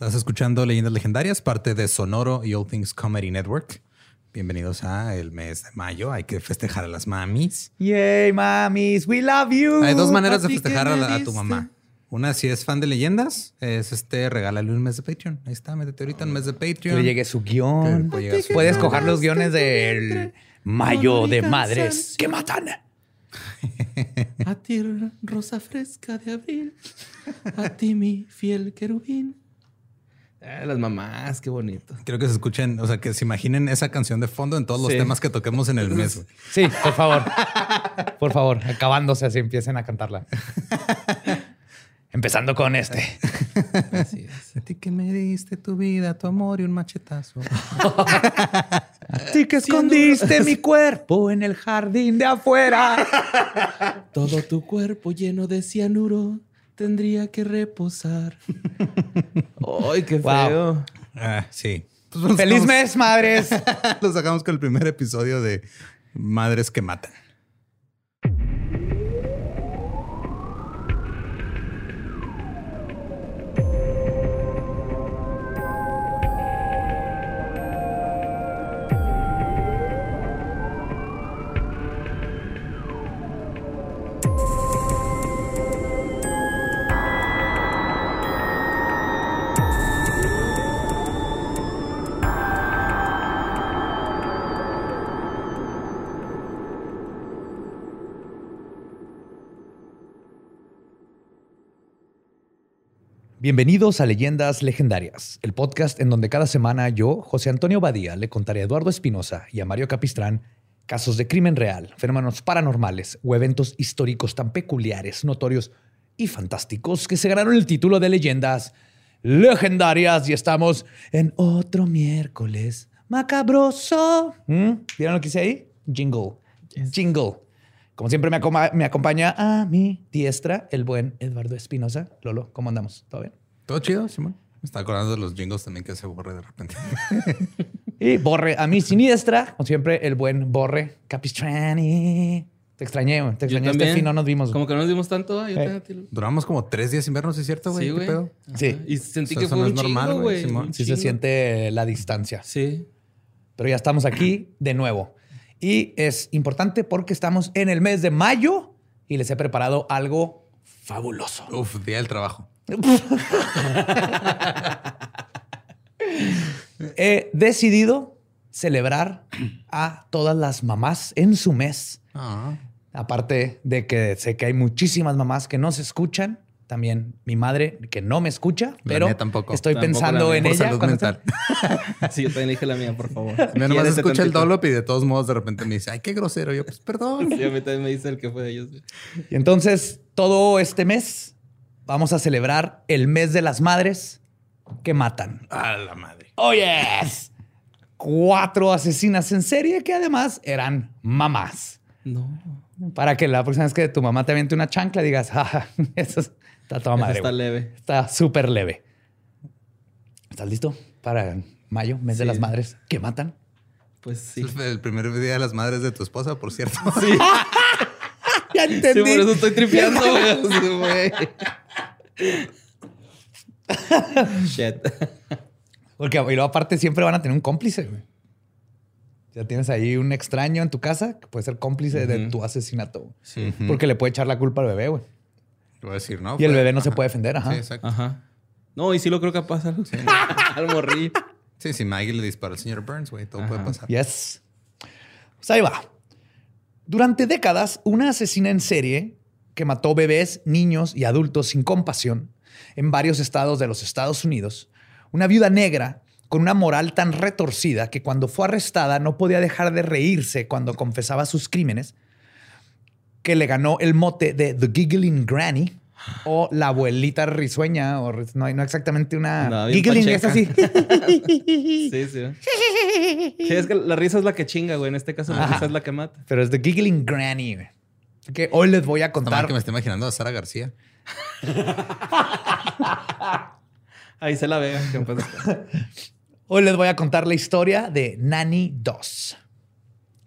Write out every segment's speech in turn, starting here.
Estás escuchando Leyendas Legendarias, parte de Sonoro y All Things Comedy Network. Bienvenidos a el mes de mayo. Hay que festejar a las mamis. Yay, mamis, we love you. Hay dos maneras de festejar ¿qué a, me la- a tu mamá. Una, si es fan de leyendas, es este, regálale un mes de Patreon. Ahí está, métete ahorita un mes de Que Patreon. le llegue su guion. Que Puedes guion. coger los guiones del Mayo de Madres que matan. A ti, rosa fresca de abril. A ti, mi fiel querubín. Ah, las mamás, qué bonito. Quiero que se escuchen, o sea, que se imaginen esa canción de fondo en todos los Sí. temas que toquemos en el mes. Sí, por favor. Por favor, acabándose así empiecen a cantarla. Empezando con este. Así es. A ti que me diste tu vida, tu amor y un machetazo. A ti que escondiste mi cuerpo en el jardín de afuera. Todo tu cuerpo lleno de cianuro tendría que reposar. Ay, qué Wow. feo. Ah, sí. Pues Feliz sacamos- mes, madres. Lo sacamos con el primer episodio de Madres que Matan. Bienvenidos a Leyendas Legendarias, el podcast en donde cada semana yo, José Antonio Badía, le contaré a Eduardo Espinosa y a Mario Capistrán casos de crimen real, fenómenos paranormales o eventos históricos tan peculiares, notorios y fantásticos que se ganaron el título de Leyendas Legendarias y estamos en otro miércoles macabroso. ¿Mm? ¿Vieron lo que hice ahí? Jingle. Jingle. Como siempre me, me acompaña a mi diestra el buen Eduardo Espinosa. Lolo, ¿cómo andamos? ¿Todo bien? ¿Todo chido, Simón? Me está acordando de los jingles también que se borre de repente. Y Borre a mi siniestra, como siempre, el buen Borre Capistrani. Te extrañé, güey. te Yo extrañé. Este también. fin no nos vimos. Como que no nos dimos tanto. ah, yo Eh. Duramos como tres días sin vernos, ¿es cierto, güey? Sí, ¿Qué güey. Sí. Y sentí O sea, que eso fue no un es normal, chingo, güey. Simón. Sí se siente la distancia. Sí. Pero ya estamos aquí de nuevo. Y es importante porque estamos en el mes de mayo y les he preparado algo fabuloso. Uf, día del trabajo. He decidido celebrar a todas las mamás en su mes. Ah. Aparte de que sé que hay muchísimas mamás que no se escuchan. También mi madre que no me escucha, La pero tampoco. estoy Tampoco pensando en Por ella. salud mental. Sí, yo también dije la mía, por favor. Mira, nomás escucha el download y de todos modos de repente me dice, ay, qué grosero. Yo, pues perdón. Sí, a mí también me dice el que fue de ellos. Y entonces, todo este mes vamos a celebrar el mes de las madres que matan. A la madre. ¡Oh, yes! Cuatro asesinas en serie que además eran mamás. No. Para que la próxima vez que tu mamá te aviente una chancla digas, ah, eso es- está toda Eso madre. está güey". leve. Está súper leve. ¿Estás listo para mayo, mes de Sí. las madres que matan? Pues sí. El primer día de las madres de tu esposa, por cierto. Ya Sí, entendí. por eso estoy tripeando, güey. Sí. Shit. Porque y luego aparte siempre van a tener un cómplice, güey. Ya tienes ahí un extraño en tu casa que puede ser cómplice de tu asesinato. güey. Porque le puede echar la culpa al bebé, güey. Te voy a decir, ¿no? Y el bebé no se puede defender, ajá. Sí, exacto. Ajá. No, y sí lo creo que pasa. Al morrillo. Sí, si Maggie le dispara al señor Burns, güey, todo puede pasar. Yes. Pues ahí va. Durante décadas, una asesina en serie que mató bebés, niños y adultos sin compasión en varios estados de los Estados Unidos, una viuda negra con una moral tan retorcida que cuando fue arrestada no podía dejar de reírse cuando confesaba sus crímenes, que le ganó el mote de The Giggling Granny, o la abuelita risueña, o no hay no exactamente una. No, Giggling es así. Sí, sí. Sí, es que la risa es la que chinga, güey. En este caso, la Ajá. risa es la que mata. Pero es de Giggling Granny. güey. Que hoy les voy a Está contar. que me esté imaginando a Sara García. Ahí se la descanse. Hoy les voy a contar la historia de Nanny 2.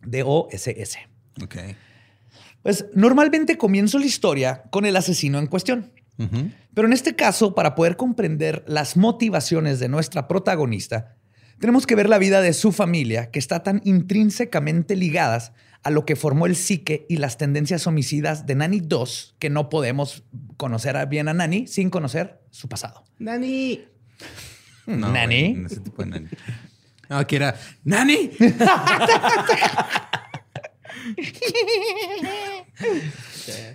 D-O-S-S. Ok. Pues normalmente comienzo la historia con el asesino en cuestión. Pero en este caso, para poder comprender las motivaciones de nuestra protagonista, tenemos que ver la vida de su familia, que está tan intrínsecamente ligadas a lo que formó el psique y las tendencias homicidas de Nani 2, que no podemos conocer a- bien a Nani sin conocer su pasado. Nani. No, ¿Nani? güey, ese tipo de nani. No, aquí era ¡Nani!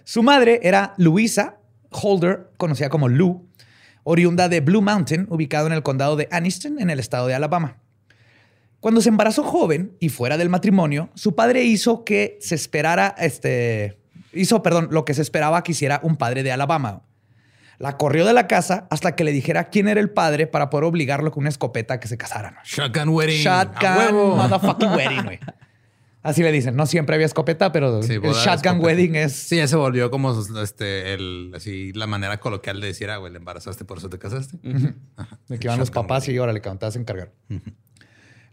Su madre era Louisa Holder, conocida como Lou, oriunda de Blue Mountain, ubicado en el condado de Anniston, en el estado de Alabama. Cuando se embarazó joven y fuera del matrimonio, su padre hizo que se esperara, este, hizo, perdón, lo que se esperaba que hiciera un padre de Alabama. La corrió de la casa hasta que le dijera quién era el padre para poder obligarlo con una escopeta a que se casaran. Shotgun wedding. ¡A Shotgun motherfucking wedding, güey. Así le dicen. No siempre había escopeta, pero Sí, el shotgun escopeta. wedding es Sí, ya se volvió como este, el, así, la manera coloquial de decir, ah, güey, le embarazaste, por eso te casaste. De que van los papás y órale, que te vas a encargar.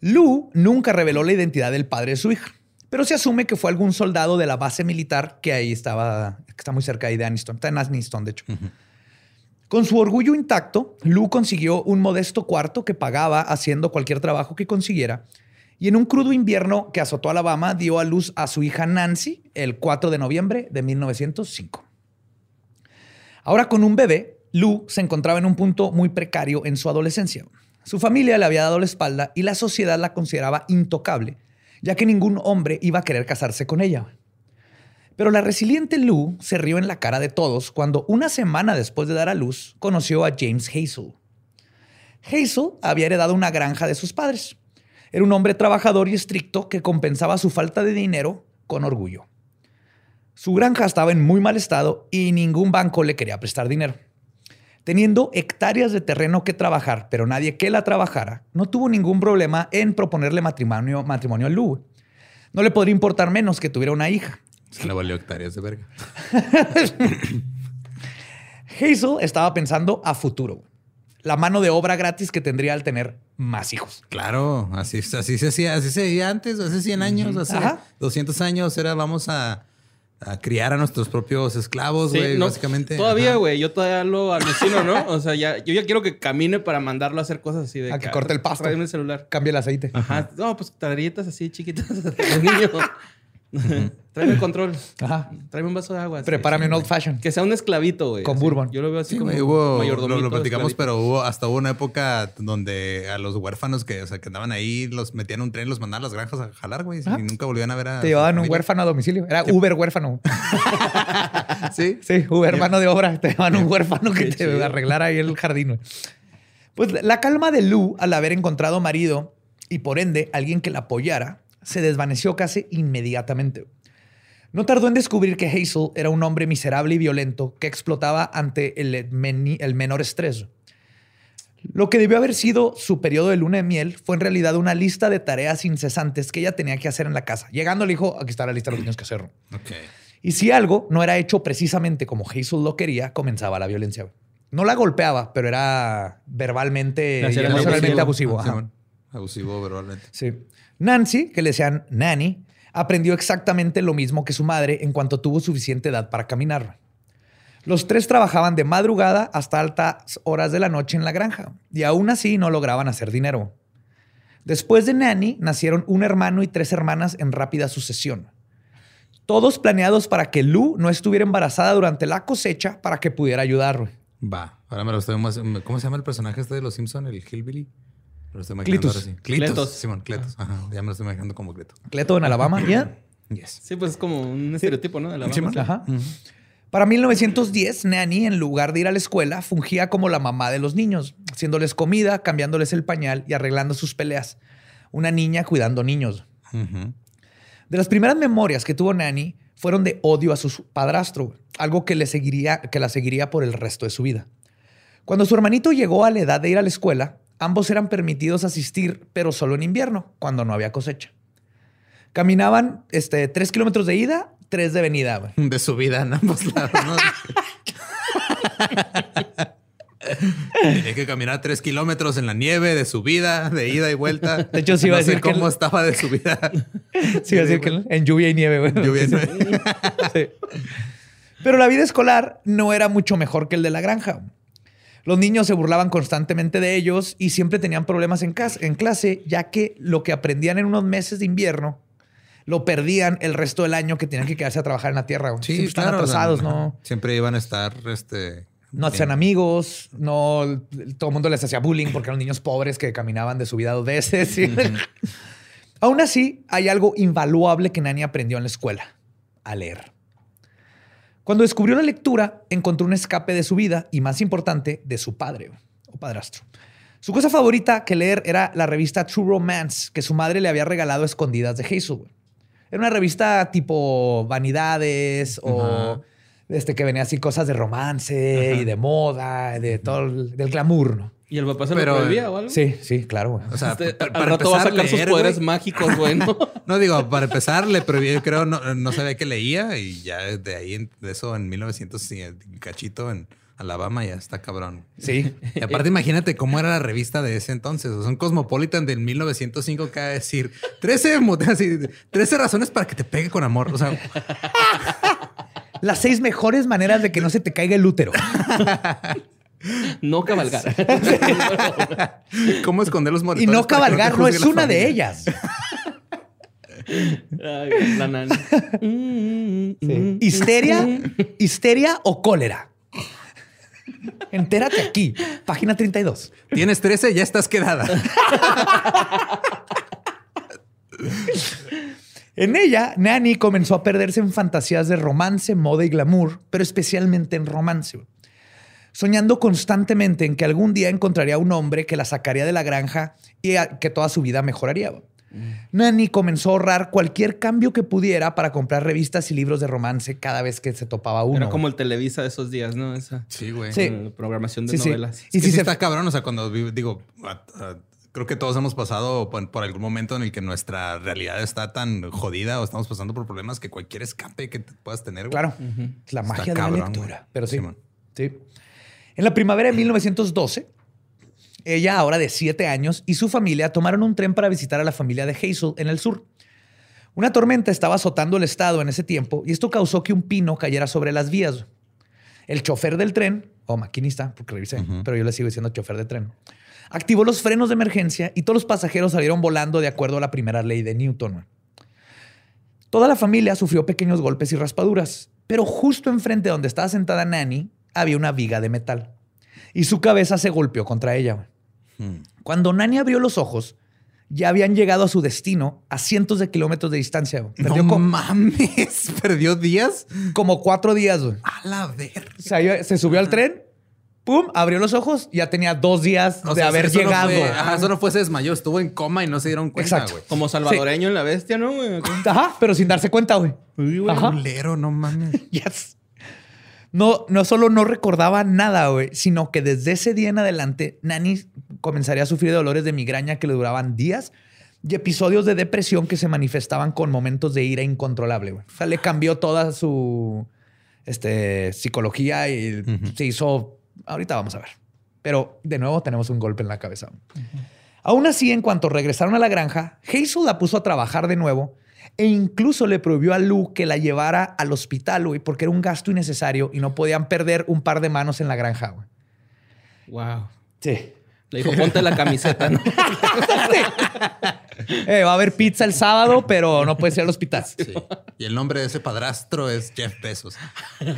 Lou nunca reveló la identidad del padre de su hija, pero se asume que fue algún soldado de la base militar que ahí estaba, que está muy cerca ahí de Aniston. Está en Aniston, de hecho. Con su orgullo intacto, Lou consiguió un modesto cuarto que pagaba haciendo cualquier trabajo que consiguiera. Y en un crudo invierno que azotó Alabama, dio a luz a su hija Nancy el 4 de noviembre de 1905. Ahora con un bebé, Lou se encontraba en un punto muy precario en su adolescencia. Su familia le había dado la espalda y la sociedad la consideraba intocable, ya que ningún hombre iba a querer casarse con ella. Pero la resiliente Lou se rió en la cara de todos cuando una semana después de dar a luz conoció a James Hazel. Hazel había heredado una granja de sus padres. Era un hombre trabajador y estricto que compensaba su falta de dinero con orgullo. Su granja estaba en muy mal estado y ningún banco le quería prestar dinero. Teniendo hectáreas de terreno que trabajar, pero nadie que la trabajara, no tuvo ningún problema en proponerle matrimonio, matrimonio a Lou. No le podría importar menos que tuviera una hija. Se le valió hectáreas de verga. Hazel estaba pensando a futuro. La mano de obra gratis que tendría al tener más hijos. Claro, así, así se hacía, así se veía antes, hace 100 años, hace Ajá. 200 años, era vamos a, a criar a nuestros propios esclavos, Sí, güey, no, básicamente. Todavía, güey. Yo todavía lo alucino, ¿no? O sea, ya, yo ya quiero que camine para mandarlo a hacer cosas así de A que corte el pasto. El celular. Cambia el aceite. Ajá. No, pues tarjetas así chiquitas de niño. Tráeme el control. Ajá. Tráeme un vaso de agua. Prepárame un old fashion. Que sea un esclavito, güey. Con así. bourbon. Yo lo veo así Sí, como hubo, mayordomito, lo, lo platicamos, esclavito. pero hubo hasta hubo una época donde a los huérfanos que, o sea, que andaban ahí, los metían en un tren, los mandaban a las granjas a jalar, güey, y nunca volvían a ver a. Te llevaban un huérfano a domicilio. Era Uber huérfano. Sí. Sí, Uber, mano de obra. Te llevaban un huérfano que Qué te chido. arreglara ahí el jardín. güey. Pues la calma de Lou al haber encontrado marido y por ende alguien que la apoyara se desvaneció casi inmediatamente. No tardó en descubrir que Hazel era un hombre miserable y violento que explotaba ante el, meni- el menor estrés. Lo que debió haber sido su periodo de luna de miel fue en realidad una lista de tareas incesantes que ella tenía que hacer en la casa. Llegando le dijo, aquí está la lista de lo que tienes que hacer. Y si algo no era hecho precisamente como Hazel lo quería, comenzaba la violencia. No la golpeaba, pero era verbalmente y el emocionalmente abusivo. abusivo. Abusivo verbalmente. Sí. Nancy, que le decían Nanny, aprendió exactamente lo mismo que su madre en cuanto tuvo suficiente edad para caminar. Los tres trabajaban de madrugada hasta altas horas de la noche en la granja y aún así no lograban hacer dinero. Después de Nanny nacieron un hermano y tres hermanas en rápida sucesión. Todos planeados para que Lou no estuviera embarazada durante la cosecha para que pudiera ayudar. Va. Ahora me lo estoy más. ¿Cómo se llama el personaje este de los Simpson? El Hillbilly. Me lo estoy imaginando Clitus. ahora sí. Clitus. Cletus. Simón, Cletus. Ajá. Ya me lo estoy imaginando como Cleto. Cleto en Alabama. ¿ya? Yes. Sí, pues es como un estereotipo, ¿no? De Simón. Ajá. Para 1910, Nanny, en lugar de ir a la escuela, fungía como la mamá de los niños, haciéndoles comida, cambiándoles el pañal y arreglando sus peleas. Una niña cuidando niños. De las primeras memorias que tuvo Nanny fueron de odio a su padrastro, algo que, le seguiría, que la seguiría por el resto de su vida. Cuando su hermanito llegó a la edad de ir a la escuela, ambos eran permitidos asistir, pero solo en invierno, cuando no había cosecha. Caminaban este, tres kilómetros de ida, tres de venida. güey. De su vida en ambos lados, ¿no? Tenía que caminar tres kilómetros en la nieve de subida, de ida y vuelta. De hecho, sí iba No a sé decir que cómo el- estaba de subida. Sí, iba a decir que en lluvia y nieve, güey. Lluvia y Sí. nieve. Sí. Pero la vida escolar no era mucho mejor que el de la granja. Los niños se burlaban constantemente de ellos y siempre tenían problemas en, cas- en clase, ya que lo que aprendían en unos meses de invierno lo perdían el resto del año que tenían que quedarse a trabajar en la tierra. güey. Siempre están claro, atrasados. ¿no? Siempre iban a estar, este... No hacían amigos, no todo el mundo les hacía bullying porque eran niños pobres que caminaban de su vida dos veces. ¿sí? Aún así, hay algo invaluable que Nani aprendió en la escuela: a leer. Cuando descubrió la lectura, encontró un escape de su vida y, más importante, de su padre o padrastro. Su cosa favorita que leer era la revista True Romance que su madre le había regalado a escondidas de Hazel. güey. Era una revista tipo Vanidades o este, que venía así cosas de romance y de moda, de todo el, del glamour, ¿no? ¿Y el papá se Pero- lo prohibía o algo? Sí, sí, claro. güey. O sea, Este, al para rato va a empezar sacar sus poderes güey. mágicos, güey, ¿no? No digo, para empezar, le prohibí, yo creo, no, no sabía que leía y ya de ahí, de eso en 1900 y cachito en Alabama ya está cabrón. Sí. Y aparte, imagínate cómo era la revista de ese entonces. O sea, un Cosmopolitan del 1905 que va a decir 13, mo- así, 13 razones para que te pegue con amor. O sea, Las seis mejores maneras de que no se te caiga el útero. No cabalgar. cómo esconder los Y moretones. no que te cabalgar no es una de ellas. Ay, la nana. Mm, Histeria, histeria o cólera. Entérate aquí, página 32. Tienes 13, ya estás quedada. En ella, Nani comenzó a perderse en fantasías de romance, moda y glamour, pero especialmente en romance. Soñando constantemente en que algún día encontraría un hombre que la sacaría de la granja y que toda su vida mejoraría. Nani comenzó a ahorrar cualquier cambio que pudiera para comprar revistas y libros de romance cada vez que se topaba uno. Era como el Televisa de esos días, ¿no? Esa Sí, güey. Sí. programación de Sí, sí. novelas. Y Y si si se- está cabrón, o sea, cuando digo, creo que todos hemos pasado por, por algún momento en el que nuestra realidad está tan jodida o estamos pasando por problemas que cualquier escape que puedas tener. güey. Claro, es la magia de la lectura. güey. Pero sí, sí. En la primavera de 1912, ella, ahora de siete años, y su familia tomaron un tren para visitar a la familia de Hazel en el sur. Una tormenta estaba azotando el estado en ese tiempo y esto causó que un pino cayera sobre las vías. El chofer del tren, o maquinista, porque revisé, pero yo le sigo diciendo chofer de tren, activó los frenos de emergencia y todos los pasajeros salieron volando de acuerdo a la primera ley de Newton. Toda la familia sufrió pequeños golpes y raspaduras, pero justo enfrente de donde estaba sentada Nanny había una viga de metal y su cabeza se golpeó contra ella. Hmm. Cuando Nanny abrió los ojos, ya habían llegado a su destino a cientos de kilómetros de distancia. Perdió No mames, perdió días. como cuatro días. güey. A la ver. O sea, ella se subió al tren, pum, abrió los ojos, ya tenía dos días de haber eso no llegado. fue- ajá, eso no fue, se desmayó, estuvo en coma y no se dieron cuenta, Exacto. Como salvadoreño en la bestia, ¿no? güey? Ajá, pero sin darse cuenta, güey. Ajá. Culero, no mames. Yes. No, no solo no recordaba nada, güey, sino que desde ese día en adelante, Nani comenzaría a sufrir de dolores de migraña que le duraban días y episodios de depresión que se manifestaban con momentos de ira incontrolable. güey. O sea, le cambió toda su este, psicología y se hizo. Ahorita vamos a ver. Pero de nuevo tenemos un golpe en la cabeza. Aún así, en cuanto regresaron a la granja, Hazel la puso a trabajar de nuevo e incluso le prohibió a Lou que la llevara al hospital, güey, porque era un gasto innecesario y no podían perder un par de manos en la granja, güey. Wow. Sí. Le dijo, ponte la camiseta, ¿no? Eh, va a haber pizza el sábado, pero no puedes ir al hospital. Sí. Y el nombre de ese padrastro es Jeff Bezos. Le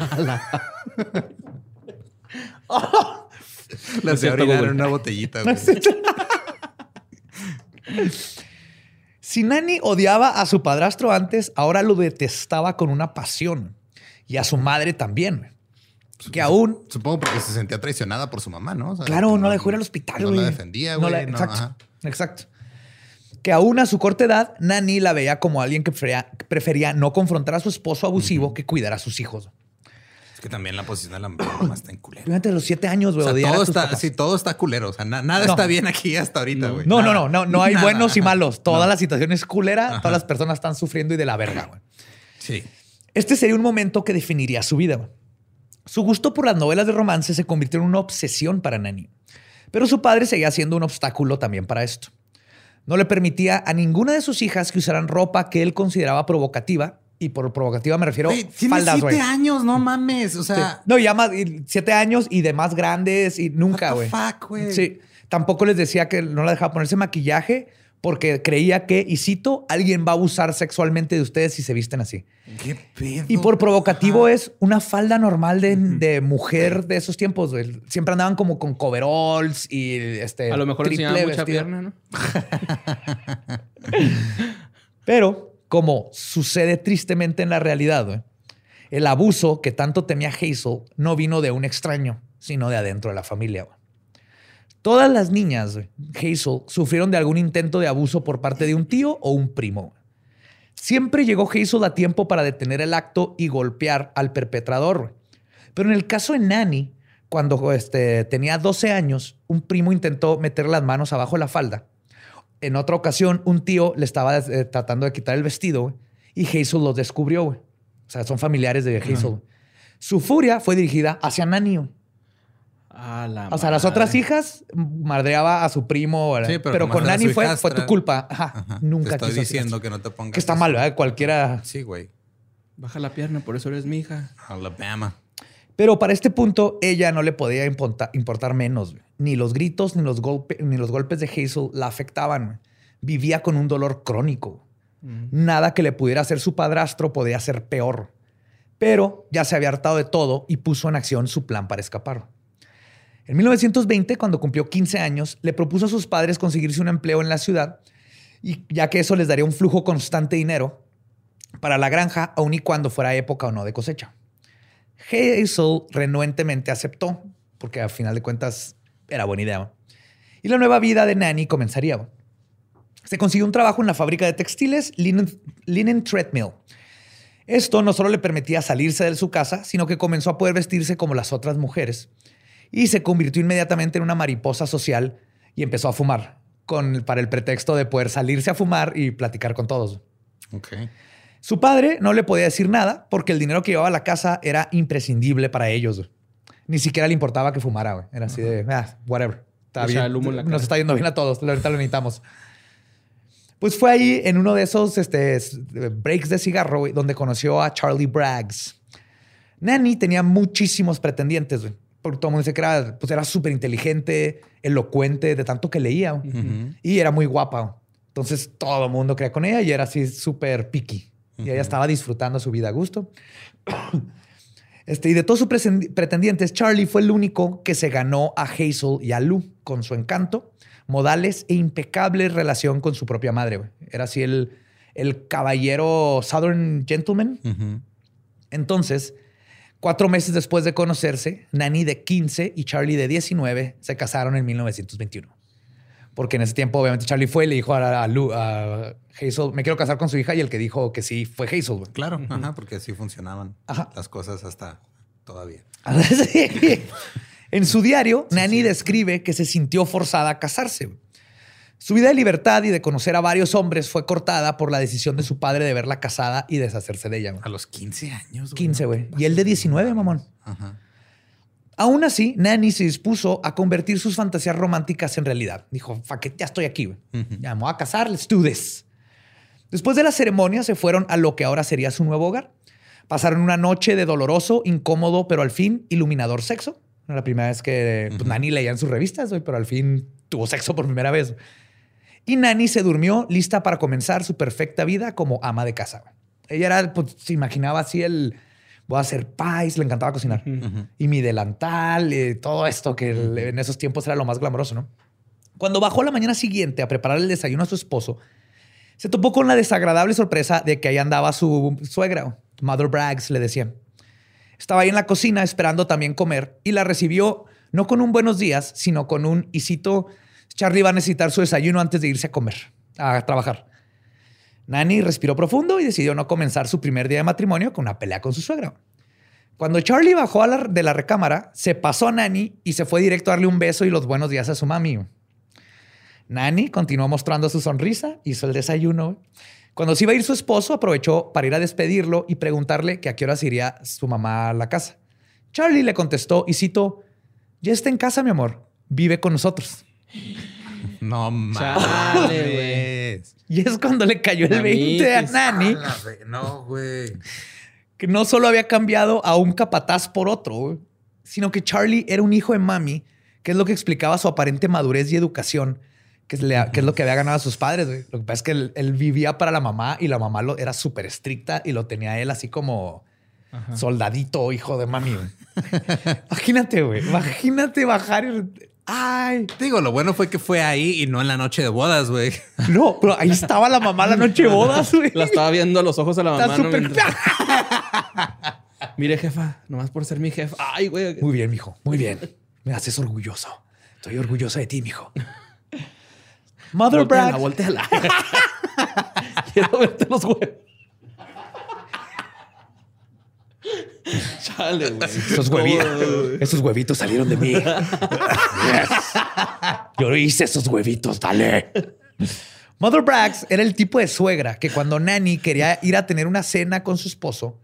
hacía cierto, orinar Google. en una botellita, güey. Si Nani odiaba a su padrastro antes, ahora lo detestaba con una pasión. Y a su madre también. güey. Que aún Supongo porque se sentía traicionada por su mamá, ¿no? O sea, Claro, no la dejó ir al hospital, No la defendía, No güey. la- no, exacto. ajá. Exacto. que aún a su corta edad, Nani la veía como alguien que prefería, prefería no confrontar a su esposo abusivo que cuidar a sus hijos. Es que también la posición de la mamá está en culero. A los siete años, güey. O sea, todo está, sí, todo está culero. O sea, na- nada No. está bien aquí hasta ahorita, güey. No, no, no, no, no hay Nada. buenos y malos. Toda No. la situación es culera, todas las personas están sufriendo y de la verga, güey. Sí. Este sería un momento que definiría su vida. güey. Su gusto por las novelas de romance se convirtió en una obsesión para Nani. Pero su padre seguía siendo un obstáculo también para esto. No le permitía a ninguna de sus hijas que usaran ropa que él consideraba provocativa. Y por provocativa me refiero Güey, tiene faldas, siete güey. años, no mames. O sea, No, ya más, y siete años y de más grandes y nunca, What güey. the fuck, güey? Sí. Tampoco les decía que no la dejaba ponerse maquillaje porque creía que, y cito, alguien va a abusar sexualmente de ustedes si se visten así. qué pedo. Y por provocativo es una falda normal de, de mujer de esos tiempos. güey. Siempre andaban como con coveralls y este. A lo mejor triple mucha pierna, ¿no? Pero, como sucede tristemente en la realidad, güey, el abuso que tanto temía Hazel no vino de un extraño, sino de adentro de la familia. Todas las niñas, Hazel, sufrieron de algún intento de abuso por parte de un tío o un primo. Siempre llegó Hazel a tiempo para detener el acto y golpear al perpetrador. Pero en el caso de Nanny, cuando este, tenía 12 años, un primo intentó meter las manos abajo de la falda. En otra ocasión, un tío le estaba eh, tratando de quitar el vestido güey, y Hazel los descubrió. güey. O sea, son familiares de Hazel. güey. Su furia fue dirigida hacia Nanny. güey. A la O sea, las otras hijas madreaba a su primo. Sí, pero pero, con Nanny fue, fue tu culpa. Ajá. Ajá. Nunca Te estoy quiso diciendo que no te pongas. Que está mal, ¿verdad? Cualquiera. Sí, güey. Baja la pierna, por eso eres mi hija. Alabama. Pero para este punto, ella no le podía importa- importar menos. güey. Ni los gritos ni los, golpe- ni los golpes de Hazel la afectaban. güey. Vivía con un dolor crónico. Nada que le pudiera hacer su padrastro podía ser peor. Pero ya se había hartado de todo y puso en acción su plan para escapar. En 1920, cuando cumplió 15 años, le propuso a sus padres conseguirse un empleo en la ciudad, y ya que eso les daría un flujo constante de dinero para la granja, aun y cuando fuera época o no de cosecha. Hazel renuentemente aceptó, porque a final de cuentas era buena idea. Y la nueva vida de Nanny comenzaría. Se consiguió un trabajo en la fábrica de textiles Linen, Treadmill. Esto no solo le permitía salirse de su casa, sino que comenzó a poder vestirse como las otras mujeres. Y se convirtió inmediatamente en una mariposa social y empezó a fumar, con, para el pretexto de poder salirse a fumar y platicar con todos. Su padre no le podía decir nada porque el dinero que llevaba a la casa era imprescindible para ellos. güey. Ni siquiera le importaba que fumara, güey. Era así de, ah, whatever. Está O sea, bien. el humo en la Nos cara. está yendo bien a todos. Ahorita lo necesitamos. Pues fue ahí en uno de esos este, breaks de cigarro güey, donde conoció a Charlie Braggs. Nanny tenía muchísimos pretendientes, güey. Porque todo el mundo dice que era pues era súper inteligente, elocuente, de tanto que leía. Y era muy guapa. Entonces todo el mundo creía con ella y era así súper picky. Y ella estaba disfrutando su vida a gusto. Este, y de todos sus pretendientes, Charlie fue el único que se ganó a Hazel y a Lou con su encanto, modales e impecable relación con su propia madre. Era así el, el caballero Southern Gentleman. Entonces, cuatro meses después de conocerse, Nani de 15 y Charlie de 19 se casaron en 1921. Porque en ese tiempo, obviamente, Charlie fue y le dijo a, a Lou- a Hazel, me quiero casar con su hija, y el que dijo que sí fue Hazel. güey. Claro, ajá, porque así funcionaban Ajá. las cosas hasta todavía. Sí. En su diario, Nani describe que se sintió forzada a casarse. Su vida de libertad y de conocer a varios hombres fue cortada por la decisión de su padre de verla casada y deshacerse de ella. güey. A los 15 años. 15, ¿no? güey. Y él de 19, mamón. Ajá. Aún así, Nani se dispuso a convertir sus fantasías románticas en realidad. Dijo, it, ya estoy aquí, güey. Ya me voy a casar, let's do this. Después de la ceremonia, se fueron a lo que ahora sería su nuevo hogar. Pasaron una noche de doloroso, incómodo, pero al fin iluminador sexo. Era la primera vez que pues, Nani leía en sus revistas, güey, pero al fin tuvo sexo por primera vez. Y Nani se durmió lista para comenzar su perfecta vida como ama de casa. Ella era, pues, se imaginaba así el, voy a hacer pies, le encantaba cocinar. Y mi delantal, y todo esto que en esos tiempos era lo más glamoroso, ¿no? Cuando bajó la mañana siguiente a preparar el desayuno a su esposo, se topó con la desagradable sorpresa de que ahí andaba su suegra, Mother Braggs, le decían. Estaba ahí en la cocina esperando también comer y la recibió no con un buenos días, sino con un, y cito, Charlie va a necesitar su desayuno antes de irse a comer. a trabajar. Nani respiró profundo y decidió no comenzar su primer día de matrimonio con una pelea con su suegra. Cuando Charlie bajó de la recámara, se pasó a Nani y se fue directo a darle un beso y los buenos días a su mami. Nani continuó mostrando su sonrisa, hizo el desayuno. Cuando se iba a ir su esposo, aprovechó para ir a despedirlo y preguntarle que a qué horas iría su mamá a la casa. Charlie le contestó y citó, ya está en casa, mi amor, vive con nosotros. No mames. Y es cuando le cayó el 20 a. Nani, A la ve- No, güey. que no solo había cambiado a un capataz por otro, güey, sino que Charlie era un hijo de mami, que es lo que explicaba su aparente madurez y educación, que es, le- que es lo que había ganado a sus padres. güey. Lo que pasa es que él, él vivía para la mamá y la mamá lo, era súper estricta y lo tenía él así como soldadito, hijo de mami. güey. imagínate, güey. Imagínate bajar y... Ay, Digo, lo bueno fue que fue ahí y no en la noche de bodas, güey. no, pero ahí estaba la mamá la noche de bodas, güey. La estaba viendo a los ojos a la Está mamá. ¿no? súper- Mientras- Mire, jefa, nomás por ser mi jefa. Ay, güey. Muy bien, mijo. Muy bien. Me haces orgulloso. Estoy orgulloso de ti, mijo. Mother Volteala, Brad. volteala. Quiero verte los huevos. Chale, güey. Esos huevitos, esos huevitos salieron de mí. Yes. Yo hice esos huevitos, dale. Mother Braggs era el tipo de suegra que cuando Nanny quería ir a tener una cena con su esposo,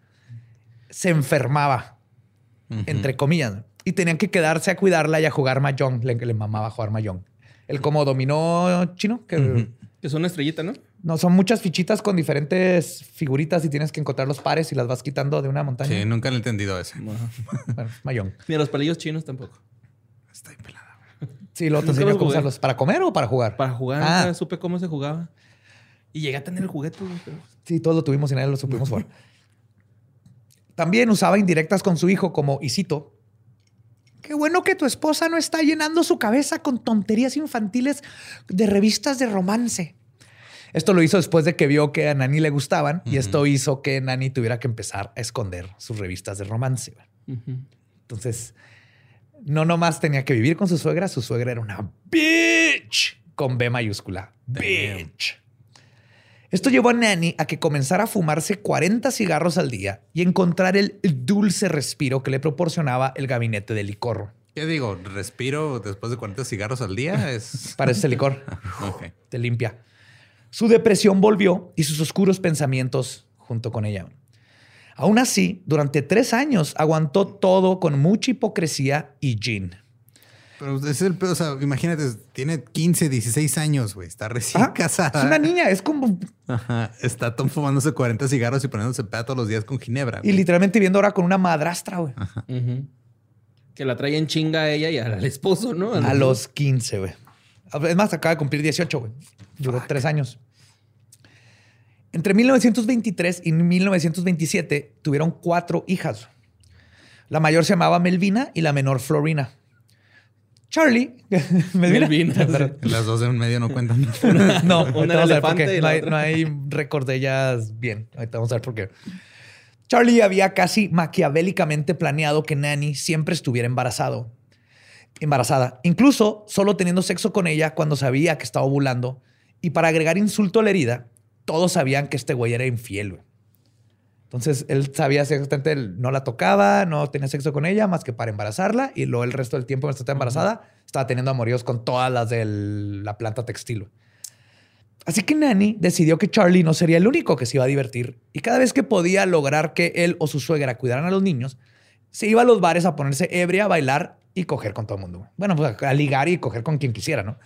se enfermaba, entre comillas, y tenían que quedarse a cuidarla y a jugar mahjong. Le, le mamaba jugar mahjong. El como dominó chino, que Que es una estrellita, ¿no? no son muchas fichitas con diferentes figuritas y tienes que encontrar los pares y las vas quitando de una montaña. Sí, nunca he entendido ese. Bueno, mahjong. Ni a los palillos chinos tampoco. Está ahí pelada. Sí, Nunca enseño los cómo usarlos. ¿Para comer o para jugar? Para jugar, Ah. nunca supe cómo se jugaba. Y llegué a tener el juguete, güey. pero- Sí, todos lo tuvimos y nadie lo supimos jugar. También usaba indirectas con su hijo como, y cito, qué bueno que tu esposa no está llenando su cabeza con tonterías infantiles de revistas de romance. Esto lo hizo después de que vio que a Nani le gustaban y esto hizo que Nani tuviera que empezar a esconder sus revistas de romance. Entonces, no nomás tenía que vivir con su suegra, su suegra era una bitch con B mayúscula. Bitch. Esto llevó a Nanny a que comenzara a fumarse 40 cigarros al día y encontrar el dulce respiro que le proporcionaba el gabinete de licor. ¿Qué digo? ¿Respiro después de 40 cigarros al día? Es... Para ese licor Ok. te limpia. Su depresión volvió y sus oscuros pensamientos junto con ella. Aún así, durante tres años aguantó todo con mucha hipocresía y gin. Pero ese es el pedo. O sea, imagínate, tiene 15, 16 años, güey. Está recién Ajá. casada. Es una niña, es como. Ajá. Está tom- fumándose 40 cigarros y poniéndose peda todos los días con ginebra. Y literalmente viviendo ahora con una madrastra, güey. Que la trae en chinga a ella y al esposo, ¿no? A los 15, güey. Es más, acaba de cumplir 18, güey. Duró tres años. Entre 1923 y 1927 tuvieron cuatro hijas. La mayor se llamaba Melvina y la menor Florina. Charlie. Perdón. Las dos en medio no cuentan. No, Una ahorita vamos a ver por elefante qué. y No hay, no hay récord de ellas bien. Ahorita vamos a ver por qué. Charlie había casi maquiavélicamente planeado que Nanny siempre estuviera embarazado. Embarazada. Incluso solo teniendo sexo con ella cuando sabía que estaba ovulando. Y para agregar insulto a la herida, todos sabían que este güey era infiel. güey. Entonces él sabía exactamente, él no la tocaba, no tenía sexo con ella más que para embarazarla. Y luego el resto del tiempo, mientras estaba embarazada, estaba teniendo amoríos con todas las de la planta textil. Así que Nanny decidió que Charlie no sería el único que se iba a divertir y cada vez que podía lograr que él o su suegra cuidaran a los niños, se iba a los bares a ponerse ebria, a bailar y coger con todo el mundo. Bueno, pues a ligar y coger con quien quisiera, ¿no?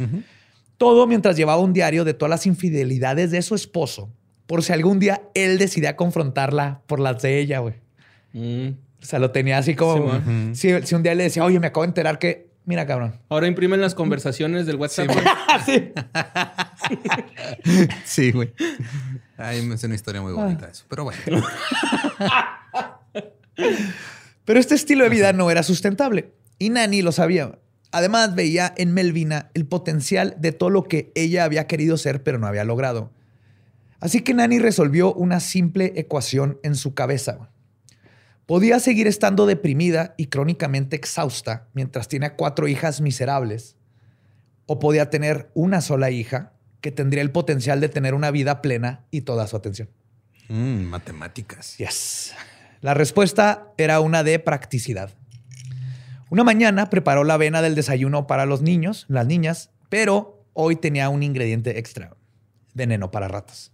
Todo mientras llevaba un diario de todas las infidelidades de su esposo, por si algún día él decidía confrontarla por las de ella, güey. Mm. O sea, lo tenía así como... Sí, si, si un día le decía, oye, me acabo de enterar que... Mira, cabrón. Ahora imprimen las conversaciones del WhatsApp. güey. Sí. sí, güey. Ay, es una historia muy bonita eso. Pero bueno. Pero este estilo de vida no era sustentable y Nani lo sabía. Además, veía en Melvina el potencial de todo lo que ella había querido ser, pero no había logrado. Así que Nani resolvió una simple ecuación en su cabeza. Podía seguir estando deprimida y crónicamente exhausta mientras tiene a cuatro hijas miserables, o podía tener una sola hija que tendría el potencial de tener una vida plena y toda su atención. Mm, matemáticas. Yes. La respuesta era una de practicidad. Una mañana preparó la avena del desayuno para los niños, las niñas, pero hoy tenía un ingrediente extra, veneno para ratas.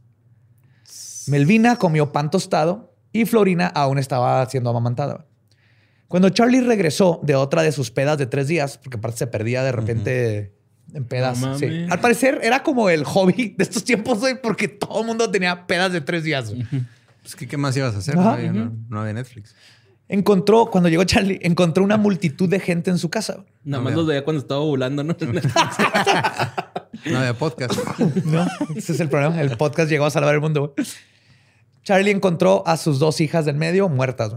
Melvina comió pan tostado y Florina aún estaba siendo amamantada. Cuando Charlie regresó de otra de sus pedas de tres días, porque aparte se perdía de repente en pedas. No sí. mames. Al parecer era como el hobby de estos tiempos, güey, porque todo el mundo tenía pedas de tres días. güey. Pues, ¿qué, qué más ibas a hacer? Ajá, no, había, no- ujú. no había Netflix. Encontró, cuando llegó Charlie, encontró una multitud de gente en su casa. Nada No más los veía cuando estaba ovulando, ¿no? No había podcast. No, ese es el problema. El podcast llegó a salvar el mundo. Charlie encontró a sus dos hijas del medio muertas.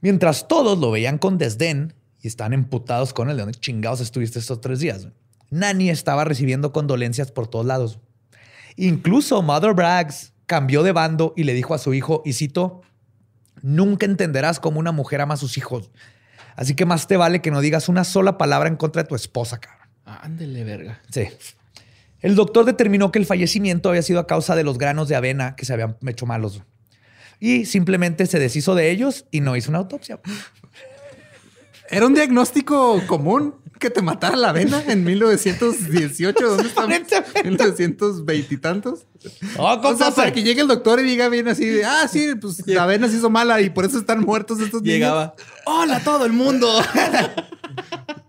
Mientras todos lo veían con desdén y estaban emputados con él. ¿De dónde chingados estuviste estos tres días? Nani estaba recibiendo condolencias por todos lados. Incluso Mother Braggs cambió de bando y le dijo a su hijo, y cito, nunca entenderás cómo una mujer ama a sus hijos. Así que más te vale que no digas una sola palabra en contra de tu esposa, cabrón. Ándele, verga. Sí. El doctor determinó que el fallecimiento había sido a causa de los granos de avena que se habían hecho malos. Y simplemente se deshizo de ellos y no hizo una autopsia. ¿Era un diagnóstico común que te matara la vena en 1918? ¿Dónde estamos? Aparentemente. 1920 y tantos. Oh, O sea, para que llegue el doctor y diga bien así de, ah, sí, pues la vena se hizo mala y por eso están muertos estos niños. Llegaba. ¡Hola, todo el mundo!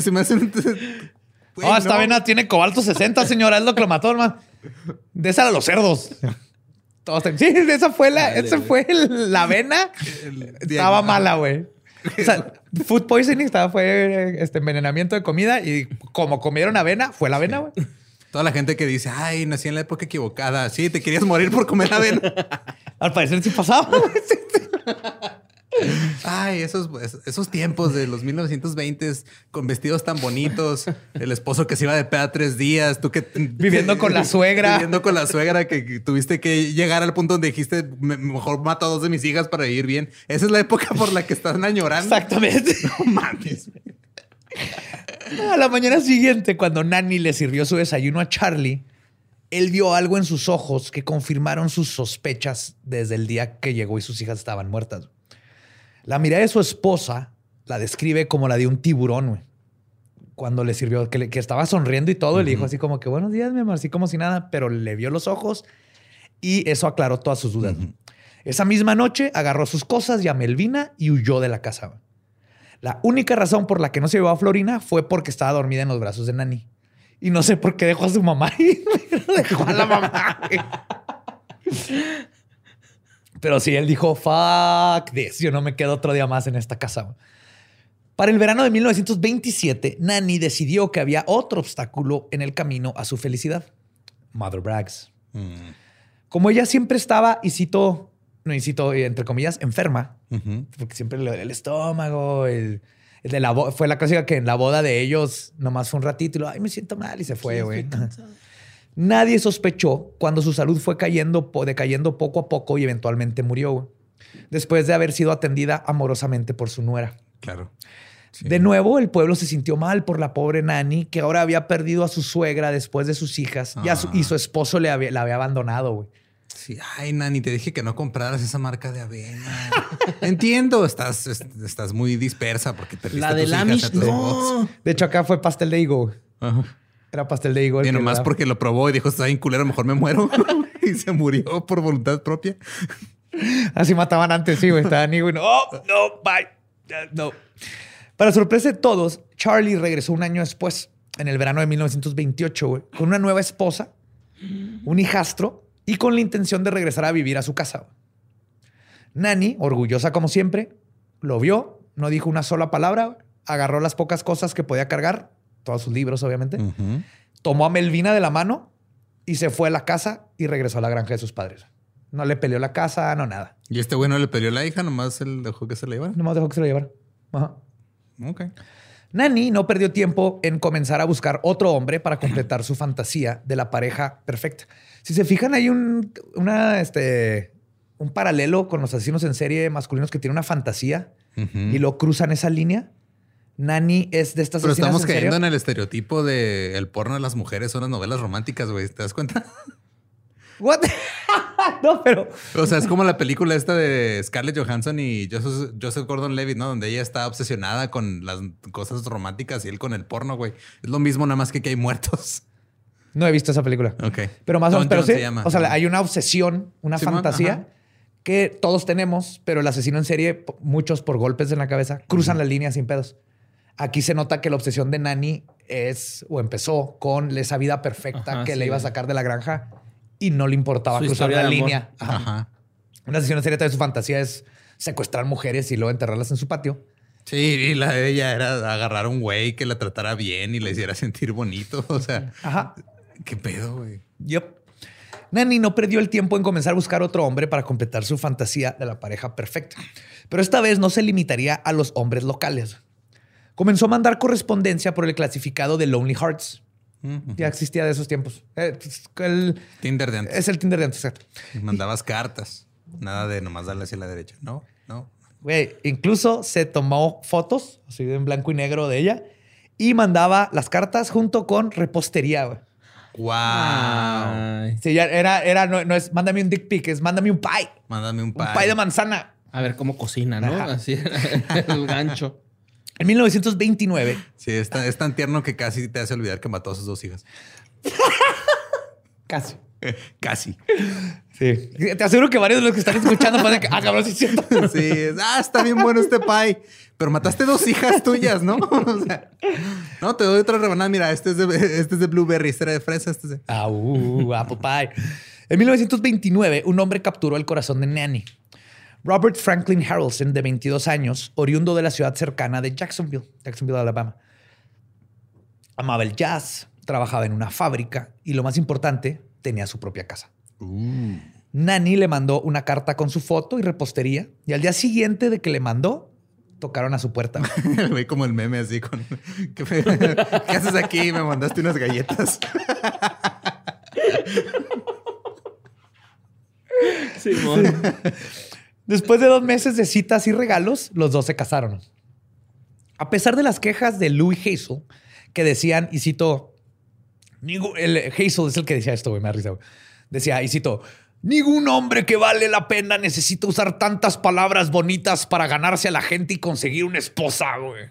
Se me. Güey, Oh, esta no. avena tiene cobalto 60, señora. Es lo que lo mató, hermano. De esa a los cerdos. Todos sí, esa fue la, esa fue la avena. Estaba mala, güey. O sea, food poisoning estaba, fue este envenenamiento de comida y como comieron avena, fue la avena, güey. Toda la gente que dice, ay, nací en la época equivocada. Sí, te querías morir por comer avena. Al parecer sí pasaba. Ay, esos, esos tiempos de los 1920 con vestidos tan bonitos, el esposo que se iba de peda tres días, tú que Viviendo con la suegra. viviendo con la suegra que, tuviste que llegar al punto donde dijiste "Me- mejor mato a dos de mis hijas para vivir bien. Esa es la época por la que están añorando. Exactamente. No mames. A la mañana siguiente, cuando Nanny le sirvió su desayuno a Charlie, él vio algo en sus ojos que confirmaron sus sospechas desde el día que llegó y sus hijas estaban muertas. La mirada de su esposa la describe como la de un tiburón, güey. Cuando le sirvió, que, le- que estaba sonriendo y todo, le dijo así como que buenos días, mi amor, así como si nada, pero le vio los ojos y eso aclaró todas sus dudas. Esa misma noche agarró sus cosas y a Melvina y huyó de la casa. güey. La única razón por la que no se llevó a Florina fue porque estaba dormida en los brazos de Nani. Y no sé por qué dejó a su mamá y dejó a la mamá. Pero sí, él dijo, fuck this, yo no me quedo otro día más en esta casa. Para el verano de 1927, Nani decidió que había otro obstáculo en el camino a su felicidad. Mother Braggs. Como ella siempre estaba, y cito, no, y cito, eh, entre comillas, enferma, porque siempre le dolía el estómago, el, el de la fue la clásica que en la boda de ellos nomás fue un ratito y lo, ay, me siento mal y se fue, güey. Nadie sospechó cuando su salud fue cayendo, decayendo poco a poco y eventualmente murió, güey. Después de haber sido atendida amorosamente por su nuera. Claro. Sí. De nuevo, el pueblo se sintió mal por la pobre Nani, que ahora había perdido a su suegra después de sus hijas y, a su, y su esposo le había, la había abandonado, güey. Sí, ay, Nani, te dije que no compraras esa marca de avena. Entiendo, estás, est- estás muy dispersa porque perdiste La a de tus hijas, Lamish, a tus hijos. no. De hecho, acá fue pastel de higo. güey. Ajá. Era pastel de higo. Y nomás porque lo probó y dijo, está bien culero, mejor me muero. y se murió por voluntad propia. Así mataban antes, sí, güey. Estaban higo y no, oh, no, bye. No. Para sorpresa de todos, Charlie regresó un año después, en el verano de 1928, güey, con una nueva esposa, un hijastro y con la intención de regresar a vivir a su casa. güey. Nani, orgullosa como siempre, lo vio, no dijo una sola palabra, agarró las pocas cosas que podía cargar, todos sus libros, obviamente, tomó a Melvina de la mano y se fue a la casa y regresó a la granja de sus padres. No le peleó la casa, no nada. Y este güey no le peleó la hija, nomás él dejó que se la llevara. Nomás dejó que se lo llevara. Ajá. Ok. Nani no perdió tiempo en comenzar a buscar otro hombre para completar su fantasía de la pareja perfecta. Si se fijan, hay un, una, este, un paralelo con los asesinos en serie masculinos que tienen una fantasía y lo cruzan esa línea. Nani es de estas Pero estamos en cayendo en el estereotipo de el porno de las mujeres son las novelas románticas, güey. ¿Te das cuenta? What? no, pero O sea, es como la película esta de Scarlett Johansson y Joseph, Joseph Gordon-Levitt, ¿no? Donde ella está obsesionada con las cosas románticas y él con el porno, güey. Es lo mismo, nada más que que hay muertos. no he visto esa película. Ok. Pero más o menos, pero sí, se llama. o sea, hay una obsesión, una fantasía ajá. que todos tenemos, pero el asesino en serie, muchos por golpes en la cabeza, cruzan la línea sin pedos. Aquí se nota que la obsesión de Nani es o empezó con esa vida perfecta Ajá, que sí, le iba a sacar de la granja y no le importaba Su cruzar la línea. Ajá. Ajá. Una en serie de su fantasía es secuestrar mujeres y luego enterrarlas en su patio. Sí, y la de ella era agarrar a un güey que la tratara bien y le hiciera sentir bonito. O sea, Ajá. qué pedo, güey. Yep. Nani no perdió el tiempo en comenzar a buscar otro hombre para completar su fantasía de la pareja perfecta. Pero esta vez no se limitaría a los hombres locales. Comenzó a mandar correspondencia por el clasificado de Lonely Hearts. Ya existía de esos tiempos. Eh, el- Tinder de antes. es el Tinder de antes, exacto. Mandabas cartas. Nada de nomás darle hacia la derecha. No, no. Güey, incluso se tomó fotos, así en blanco y negro de ella, y mandaba las cartas junto con repostería. güey. Wow. Ay. Sí, ya era, era no, no es mándame un dick pic, es mándame un pie. Mándame un Un pie. pie de manzana. A ver cómo cocina, ¿no? Ajá. Así el gancho. En 1929, Sí, es tan, es tan tierno que casi te hace olvidar que mató a sus dos hijas. casi. Casi. Sí. Te aseguro que varios de los que están escuchando pueden que, ah, cabrón, sí es cierto. Sí, es, ah, está bien bueno este pie. Pero mataste dos hijas tuyas, ¿no? O sea, no, te doy otra rebanada. Mira, este es de, este es de blueberry, este era de fresa, este es de... Ah, uh, apple pie. En 1929, un hombre capturó el corazón de Nanny. Robert Franklin Harrelson, de 22 años, oriundo de la ciudad cercana de Jacksonville, Jacksonville, Alabama. Amaba el jazz, trabajaba en una fábrica y lo más importante, tenía su propia casa. Nanny le mandó una carta con su foto y repostería y al día siguiente de que le mandó, tocaron a su puerta. Güey como el meme así con... ¿Qué, fe- ¿Qué haces aquí? Me mandaste unas galletas. Simón. Después de dos meses de citas y regalos, los dos se casaron. A pesar de las quejas de Louis Hazel, que decían, y cito, "Ningú- el Hazel es el que decía esto, güey, me da risa, güey. Decía, y cito, ningún hombre que vale la pena necesita usar tantas palabras bonitas para ganarse a la gente y conseguir una esposa, güey.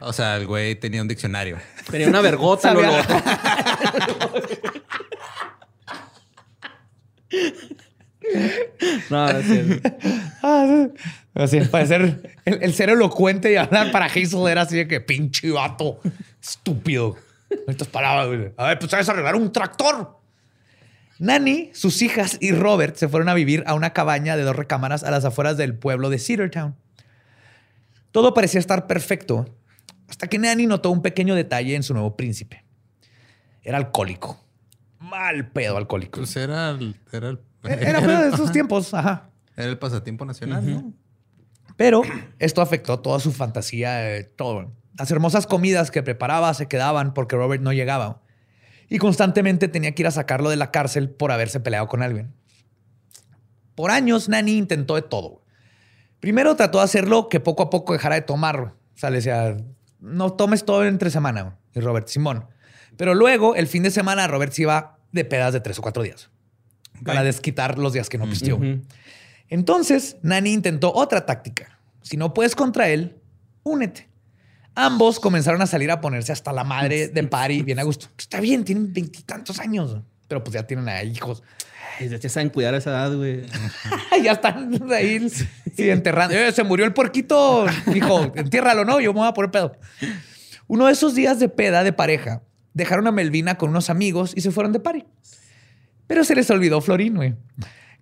O sea, el güey tenía un diccionario. Tenía una vergota, Lolo. No, no es cierto. Así, para ser el, ser elocuente y hablar para Hazel era así de que pinche vato, estúpido. Estas palabras. A ver, pues sabes arreglar un tractor. Nani, sus hijas y Robert se fueron a vivir a una cabaña de dos recámaras a las afueras del pueblo de Cedartown. Todo parecía estar perfecto hasta que Nani notó un pequeño detalle en su nuevo príncipe. Era alcohólico. Mal pedo alcohólico. Pues era el, era el, Era pedo de esos tiempos, ajá. era el pasatiempo nacional, ¿no? Pero esto afectó toda su fantasía, eh, todo. Las hermosas comidas que preparaba se quedaban porque Robert no llegaba. Y constantemente tenía que ir a sacarlo de la cárcel por haberse peleado con alguien. Por años, Nani intentó de todo. Primero trató de hacerlo que poco a poco dejara de tomar. O sea, le decía, no tomes todo entre semana. Y Robert, Simón. Pero luego, el fin de semana, Robert se iba de pedas de tres o cuatro días. Para desquitar los días que no pisteó. Ujú. Entonces, Nani intentó otra táctica. Si no puedes contra él, únete. Ambos comenzaron a salir a ponerse hasta la madre de party bien a gusto. Está bien, tienen veintitantos años, pero pues ya tienen a hijos. Ay, ya saben cuidar a esa edad, güey. ya están ahí sí, enterrando. Eh, se murió el puerquito, hijo, entiérralo, ¿no? Yo me voy a poner pedo. Uno de esos días de peda de pareja, dejaron a Melvina con unos amigos y se fueron de party. Pero se les olvidó Florín, güey,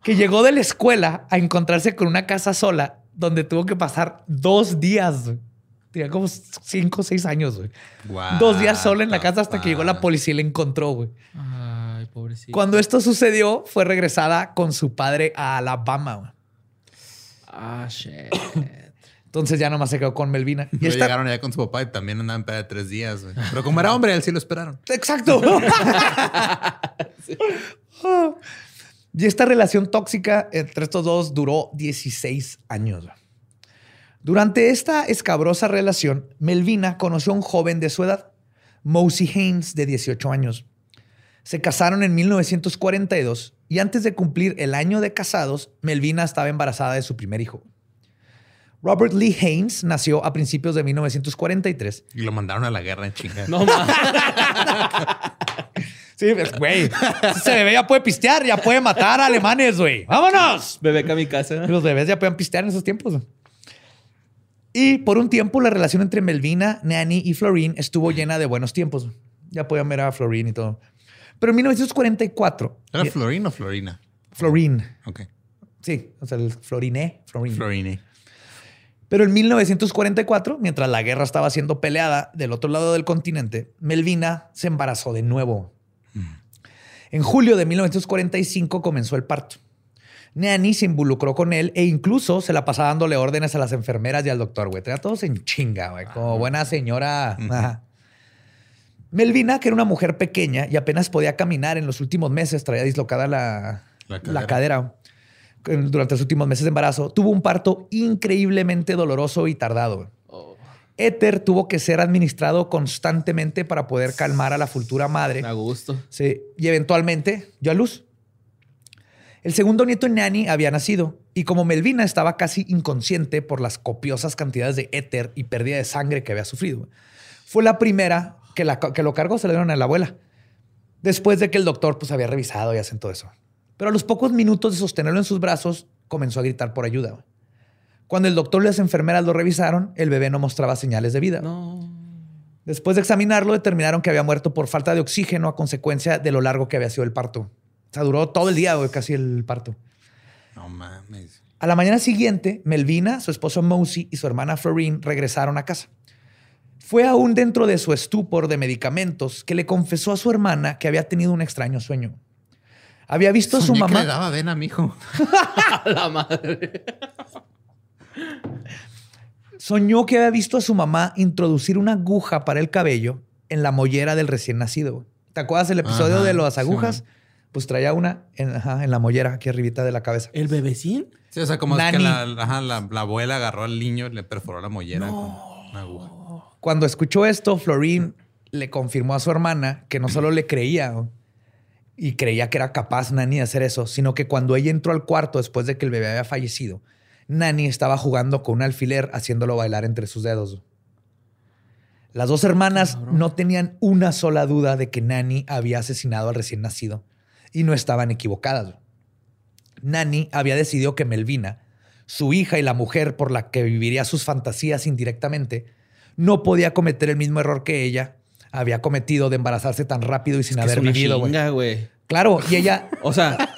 que llegó de la escuela a encontrarse con una casa sola donde tuvo que pasar dos días. güey. Tenía como cinco o seis años, güey. Dos días sola en la casa hasta que llegó la policía y la encontró, güey. Ay, pobrecito. Cuando esto sucedió, fue regresada con su padre a Alabama. güey. Ah, shit. Entonces ya nomás se quedó con Melvina. Y llegaron allá con su papá y también andaban de tres días. Pero como era hombre, él sí lo esperaron. Exacto. Y esta relación tóxica entre estos dos duró 16 años. Durante esta escabrosa relación, Melvina conoció a un joven de su edad, Mosey Haynes, de 18 años. Se casaron en 1942 y antes de cumplir el año de casados, Melvina estaba embarazada de su primer hijo. Robert Lee Haynes nació a principios de 1943 Y lo mandaron a la guerra en chinga. No mames. Sí, pues, güey. Ese bebé ya puede pistear, ya puede matar a alemanes, güey. ¡Vámonos! Bebé kamikaze. Los bebés ya pueden pistear en esos tiempos. Y por un tiempo la relación entre Melvina, Nanny y Florine estuvo llena de buenos tiempos. Ya podían ver a Florine y todo. Pero en 1944, ¿Era Florín o Florina? Florine, Ok. sí, o sea, el Floriné, Florine. Florine. Pero en 1944, mientras la guerra estaba siendo peleada del otro lado del continente, Melvina se embarazó de nuevo. En julio de 1945 comenzó el parto. Nanny se involucró con él e incluso se la pasaba dándole órdenes a las enfermeras y al doctor, güey. Tenía todos en chinga, güey. Como buena señora. Ajá. Melvina, que era una mujer pequeña y apenas podía caminar en los últimos meses, traía dislocada la, La la cadera. Durante los últimos meses de embarazo, tuvo un parto increíblemente doloroso y tardado. güey. Éter tuvo que ser administrado constantemente para poder calmar a la futura madre. A gusto. Sí, y eventualmente dio a luz. El segundo nieto Nanny había nacido y como Melvina estaba casi inconsciente por las copiosas cantidades de éter y pérdida de sangre que había sufrido, fue la primera que, la- que lo cargó, se le dieron a la abuela. Después de que el doctor pues había revisado y hacen todo eso. Pero a los pocos minutos de sostenerlo en sus brazos, comenzó a gritar por ayuda. Cuando el doctor y las enfermeras lo revisaron, el bebé no mostraba señales de vida. No. Después de examinarlo, determinaron que había muerto por falta de oxígeno a consecuencia de lo largo que había sido el parto. O sea, duró todo el día, casi el parto. No mames. A la mañana siguiente, Melvina, su esposo Mosey y su hermana Florine regresaron a casa. Fue aún dentro de su estupor de medicamentos que le confesó a su hermana que había tenido un extraño sueño. Había visto a su que mamá. le daba vena, mijo. La madre. Soñó que había visto a su mamá introducir una aguja para el cabello en la mollera del recién nacido. ¿Te acuerdas del episodio Ajá, de las agujas? pues traía una en, ajá, en la mollera, aquí arribita de la cabeza. ¿El bebecín? Sí, o sea, como es que la, ajá, la- la abuela agarró al niño y le perforó la mollera con una aguja. Cuando escuchó esto, Florine le confirmó a su hermana que no solo le creía y creía que era capaz Nani de hacer eso, sino que cuando ella entró al cuarto después de que el bebé había fallecido, Nani estaba jugando con un alfiler haciéndolo bailar entre sus dedos. Las dos hermanas no tenían una sola duda de que Nani había asesinado al recién nacido y no estaban equivocadas. Nani había decidido que Melvina, su hija y la mujer por la que viviría sus fantasías indirectamente, no podía cometer el mismo error que ella había cometido de embarazarse tan rápido y sin haber es una vivido. güey. Claro, y ella, O sea.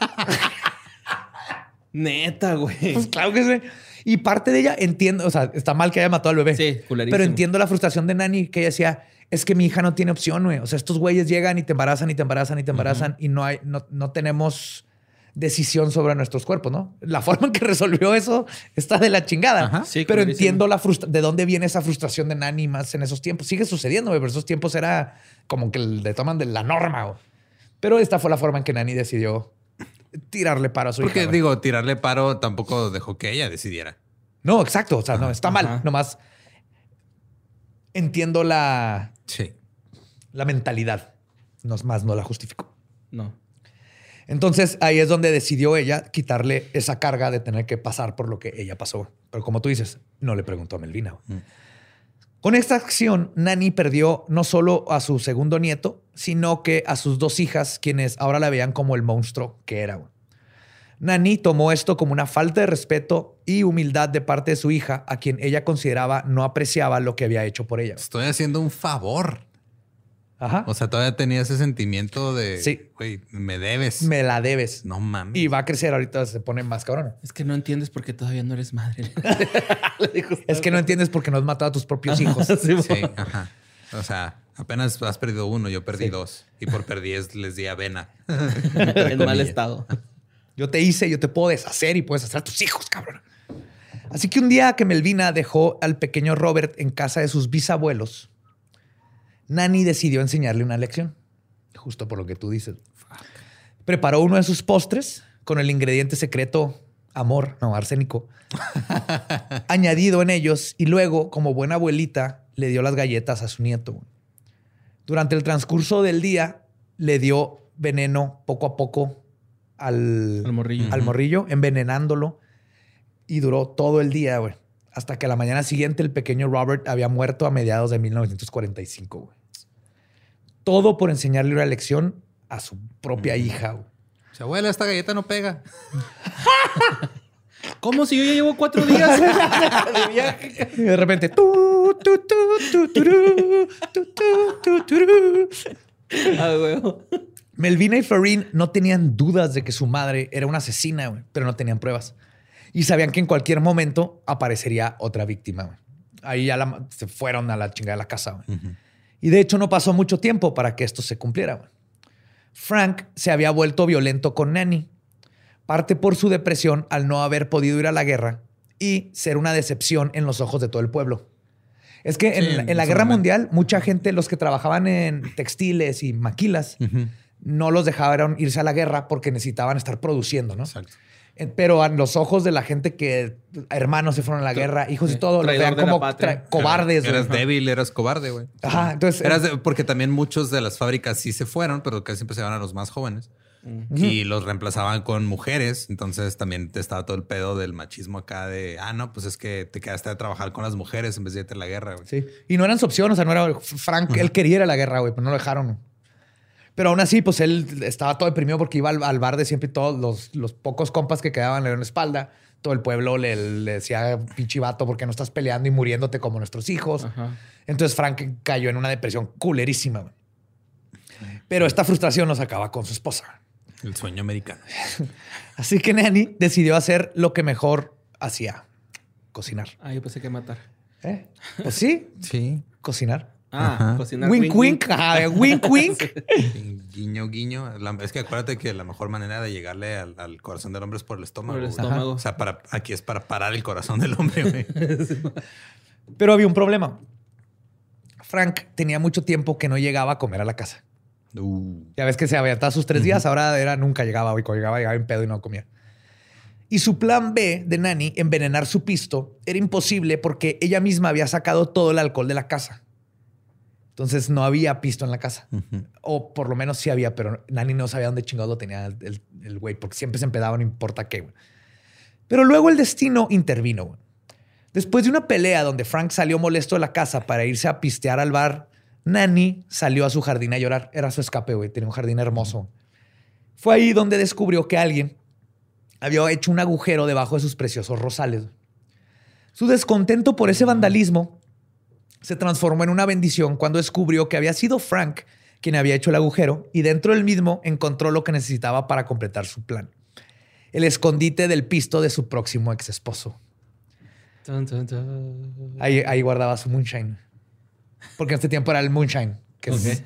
neta, güey. pues claro que sí. Y parte de ella entiendo, o sea, está mal que haya matado al bebé. Sí, culerísimo. Pero entiendo la frustración de Nani que ella decía, es que mi hija no tiene opción, güey. O sea, estos güeyes llegan y te embarazan y te embarazan y te embarazan y no hay, no, no tenemos decisión sobre nuestros cuerpos, ¿no? La forma en que resolvió eso está de la chingada. Ajá. Sí, pero clarísimo. entiendo la frustra- de dónde viene esa frustración de Nani más en esos tiempos. Sigue sucediendo, pero esos tiempos era como que le toman de la norma, güey. Pero esta fue la forma en que Nani decidió tirarle paro a su Porque hija. digo, tirarle paro tampoco dejó que ella decidiera. No, exacto. O sea, no, está mal. Ajá. Nomás entiendo la, Sí. la mentalidad. No es más, no la justifico. No. Entonces ahí es donde decidió ella quitarle esa carga de tener que pasar por lo que ella pasó. Pero como tú dices, no le preguntó a Melvina. güey. Con esta acción, Nani perdió no solo a su segundo nieto, sino que a sus dos hijas, quienes ahora la veían como el monstruo que era. Nani tomó esto como una falta de respeto y humildad de parte de su hija, a quien ella consideraba no apreciaba lo que había hecho por ella. Estoy haciendo un favor. Ajá. O sea, todavía tenía ese sentimiento de, Sí. güey, me debes. Me la debes. No mames. Y va a crecer ahorita, se pone más cabrona. Es que no entiendes por qué todavía no eres madre. Es que no entiendes por qué no has matado a tus propios hijos. Sí, Sí, ajá. O sea, apenas has perdido uno, yo perdí Sí. dos. Y por perdí es- les di avena. en mal estado. Yo te hice, yo te puedo deshacer y puedes hacer a tus hijos, cabrón. Así que un día que Melvina dejó al pequeño Robert en casa de sus bisabuelos, Nani decidió enseñarle una lección. Justo por lo que tú dices. Preparó uno de sus postres con el ingrediente secreto amor, no, arsénico, añadido en ellos y luego, como buena abuelita, le dio las galletas a su nieto. Durante el transcurso del día, le dio veneno poco a poco al, Al morrillo. al morrillo, envenenándolo. Y duró todo el día, güey. Hasta que a la mañana siguiente el pequeño Robert había muerto a mediados de 1945, güey. Todo por enseñarle una lección a su propia hija, güey. O sea, abuela, esta galleta no pega. ¿Cómo si yo ya llevo cuatro días? Y de repente. tu, tu, tu, tu, turú, tu, tu, tu, turú. ah, huevo. Melvina y Florin no tenían dudas de que su madre era una asesina, güey, pero no tenían pruebas. Y sabían que en cualquier momento aparecería otra víctima. güey. Ahí ya la- se fueron a la chingada de la casa. güey. Y de hecho no pasó mucho tiempo para que esto se cumpliera. Frank se había vuelto violento con Nanny, parte por su depresión al no haber podido ir a la guerra y ser una decepción en los ojos de todo el pueblo. Es que en, la- en guerra mundial, mucha gente, los que trabajaban en textiles y maquilas, no los dejaron irse a la guerra porque necesitaban estar produciendo, ¿no? Exacto. Eh, Pero a los ojos de la gente que hermanos se fueron a la guerra, hijos y todo, los Traidor vean como cobardes. Eras débil, eras cobarde, güey. Ajá, entonces Eras de- porque también muchos de las fábricas sí se fueron, pero casi siempre se van a los más jóvenes. Y los reemplazaban con mujeres. Entonces también te estaba todo el pedo del machismo acá de, ah, no, pues es que te quedaste a trabajar con las mujeres en vez de irte a la guerra, güey. Sí. Y no eran su opción, o sea, no era Frank, él quería ir a la guerra, güey, pero no lo dejaron. Pero aún así, pues él estaba todo deprimido porque iba al, al bar de siempre y todos los, los pocos compas que quedaban le dieron la espalda. Todo el pueblo le, le decía, pinche vato, ¿por qué no estás peleando y muriéndote como nuestros hijos? Ajá. Entonces Frank cayó en una depresión culerísima. Pero esta frustración nos acaba con su esposa. El sueño americano. Así que Nanny decidió hacer lo que mejor hacía, cocinar. Ah, yo pensé que matar. ¿Eh? Pues sí, Sí. cocinar. Ah, Ajá. cocinar. Wink, wink. Ajá, wink, wink. Guiño, guiño. La- es que acuérdate que la mejor manera de llegarle al, al corazón del hombre es por el estómago. Por el estómago. O sea, para, aquí es para parar el corazón del hombre, güey. Pero había un problema. Frank tenía mucho tiempo que no llegaba a comer a la casa. Uh, Ya ves que se había estado sus tres días, ahora era nunca llegaba. Y cuando llegaba, llegaba en pedo y no comía. Y su plan B de Nani, envenenar su pisto, era imposible porque ella misma había sacado todo el alcohol de la casa. Entonces no había pisto en la casa. O por lo menos sí había, pero Nani no sabía dónde chingado lo tenía el- güey, porque siempre se empedaba, no importa qué. Pero luego el destino intervino. Después de una pelea donde Frank salió molesto de la casa para irse a pistear al bar, Nani salió a su jardín a llorar. Era su escape, güey. Tenía un jardín hermoso. Fue ahí donde descubrió que alguien había hecho un agujero debajo de sus preciosos rosales. Su descontento por ese vandalismo se transformó en una bendición cuando descubrió que había sido Frank quien había hecho el agujero y dentro del mismo encontró lo que necesitaba para completar su plan. El escondite del pisto de su próximo ex esposo. Ahí, ahí guardaba su moonshine. Porque en este tiempo era el moonshine. Que es, Ok.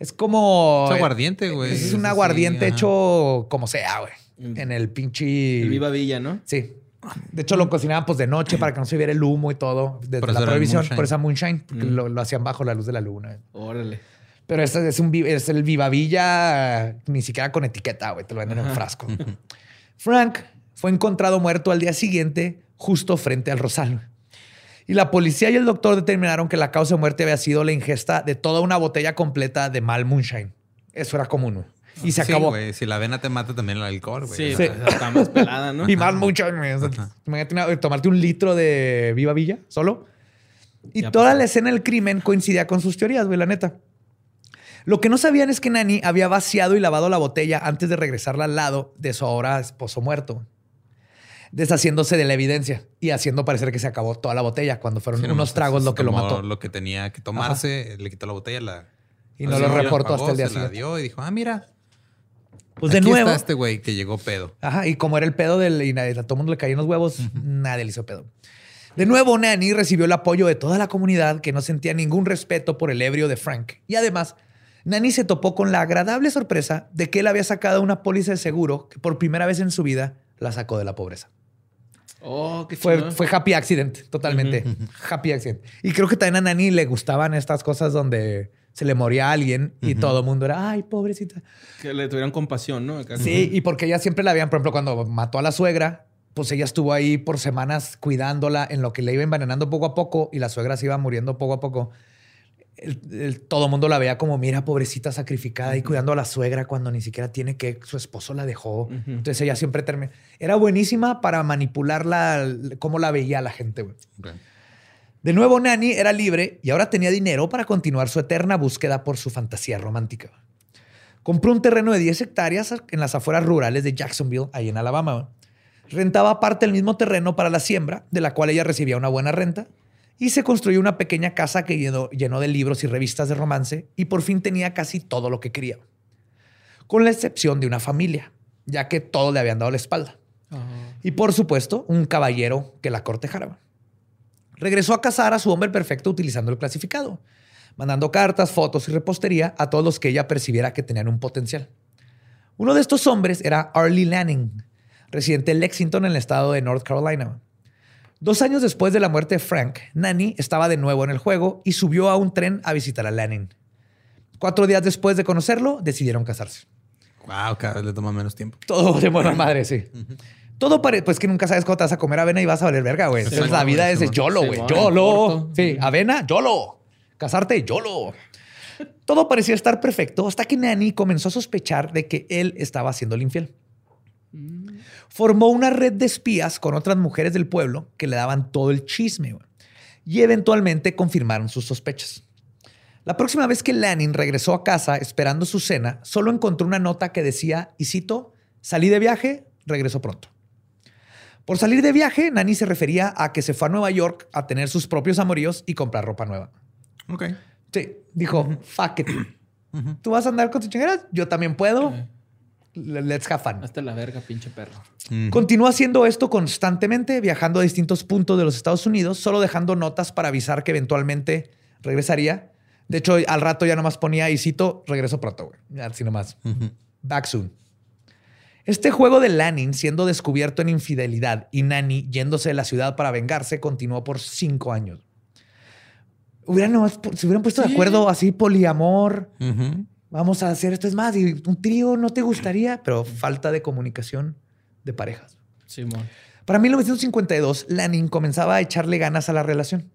es como... Es aguardiente, güey. Es Es un aguardiente hecho como sea, güey. En el pinche... El Viva Villa, ¿no? Sí. De hecho, lo cocinaban pues de noche para que no se viera el humo y todo. Desde Por la prohibición, por esa moonshine, porque Mm. lo, lo hacían bajo la luz de la luna. Órale. Pero este es, un, es el Vivavilla, ni siquiera con etiqueta, güey. Te lo venden en un Ajá. frasco. Frank fue encontrado muerto al día siguiente, justo frente al rosal. Y la policía y el doctor determinaron que la causa de muerte había sido la ingesta de toda una botella completa de mal moonshine. Eso era común. Y se Sí, acabó. Si la avena te mata, también el alcohol, güey. Sí, O Sí. sea, está más pelada, ¿no? Y más moonshine. güey. O sea, imagínate tomarte un litro de Viva Villa solo. Y Ya toda pasó. la escena del crimen coincidía con sus teorías, güey, la neta. Lo que no sabían es que Nani había vaciado y lavado la botella antes de regresarla al lado de su ahora esposo muerto, deshaciéndose de la evidencia y haciendo parecer que se acabó toda la botella cuando fueron sí, unos tragos lo que lo mató. Lo que tenía que tomarse, le quitó la botella, la. Y no lo la reportó hasta el día se la siguiente. dio y dijo, ah, mira. Pues de aquí nuevo. está este güey que llegó pedo. Ajá, y como era el pedo del y nadie, a todo el mundo le caían los huevos, nadie le hizo pedo. De nuevo, Nani recibió el apoyo de toda la comunidad que no sentía ningún respeto por el ebrio de Frank. Y además, Nani se topó con la agradable sorpresa de que él había sacado una póliza de seguro que por primera vez en su vida la sacó de la pobreza. Oh, qué Fue, fue happy accident, totalmente. Happy accident. Y creo que también a Nani le gustaban estas cosas donde se le moría a alguien y todo el mundo era, ay, pobrecita. Que le tuvieran compasión, ¿no? Acá Sí, y porque ella siempre la habían, por ejemplo, cuando mató a la suegra, pues ella estuvo ahí por semanas cuidándola en lo que le iba envenenando poco a poco y la suegra se iba muriendo poco a poco. El- el- todo el mundo la veía como, mira, pobrecita sacrificada y cuidando a la suegra cuando ni siquiera tiene que, su esposo la dejó. Entonces ella siempre termina. Era buenísima para manipularla, cómo la veía la gente. güey. De nuevo, Nani era libre y ahora tenía dinero para continuar su eterna búsqueda por su fantasía romántica. Compró un terreno de 10 hectáreas en las afueras rurales de Jacksonville, ahí en Alabama. Rentaba parte del mismo terreno para la siembra, de la cual ella recibía una buena renta, y se construyó una pequeña casa que llenó, llenó de libros y revistas de romance, y por fin tenía casi todo lo que quería. Con la excepción de una familia, ya que todos le habían dado la espalda. Y por supuesto, un caballero que la cortejara. Regresó a casar a su hombre perfecto utilizando el clasificado, mandando cartas, fotos y repostería a todos los que ella percibiera que tenían un potencial. Uno de estos hombres era Arlie Lanning, residente en Lexington en el estado de North Carolina. Dos años después de la muerte de Frank, Nanny estaba de nuevo en el juego y subió a un tren a visitar a Lanning. Cuatro días después de conocerlo, decidieron casarse. Wow, cada vez le toma menos tiempo. Todo de buena madre, sí. Todo parece, pues que nunca sabes cuándo te vas a comer avena y vas a valer verga, güey. Entonces la vida es YOLO, güey. YOLO. Sí, avena, YOLO. Casarte, YOLO. Todo parecía estar perfecto hasta que Nanny comenzó a sospechar de que él estaba haciendo infiel. Formó una red de espías con otras mujeres del pueblo que le daban todo el chisme güey. y eventualmente confirmaron sus sospechas. La próxima vez que Lanning regresó a casa esperando su cena, solo encontró una nota que decía, y cito, salí de viaje, regreso pronto. Por salir de viaje, Nani se refería a que se fue a Nueva York a tener sus propios amoríos y comprar ropa nueva. Ok. Sí, dijo, fuck it. Tú vas a andar con tus chingaderas, yo también puedo. Le- Let's have fun. Hasta la verga, pinche perro. Continuó haciendo esto constantemente, viajando a distintos puntos de los Estados Unidos, solo dejando notas para avisar que eventualmente regresaría. De hecho, al rato ya nomás ponía, y cito, regreso pronto, güey. Ya, Así nomás. Back soon. Este juego de Lanning siendo descubierto en infidelidad y Nani yéndose de la ciudad para vengarse continuó por cinco años. Hubieran nomás, se hubieran puesto de acuerdo así, poliamor. Vamos a hacer esto es más. Y un trío no te gustaría, pero falta de comunicación de parejas. Simón. Para 1952, Lanning comenzaba a echarle ganas a la relación.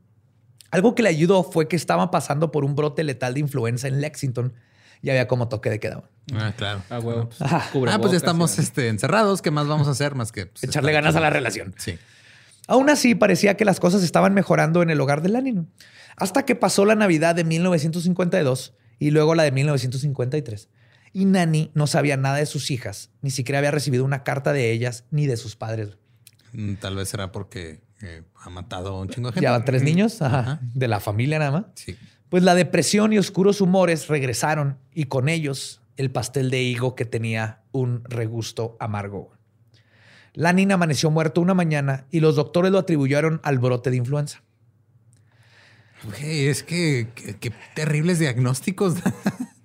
Algo que le ayudó fue que estaba pasando por un brote letal de influenza en Lexington y había como toque de queda. Ah, claro. Ah, huevo. pues, Ajá. Ah, pues estamos este, encerrados. ¿Qué más vamos a hacer más que pues, Echarle ganas a la relación. Sí. Aún así, parecía que las cosas estaban mejorando en el hogar de Lanning. Hasta que pasó la Navidad de 1952 y luego la de 1953. Y Nani no sabía nada de sus hijas, ni siquiera había recibido una carta de ellas ni de sus padres. Mm, Tal vez será porque eh, ha matado a un chingo de gente. Ya van tres niños ajá, Ajá. de la familia nada más. Sí. Pues la depresión y oscuros humores regresaron y con ellos el pastel de higo que tenía un regusto amargo. Lanin amaneció muerto una mañana y los doctores lo atribuyeron al brote de influenza. Güey, es que qué terribles diagnósticos.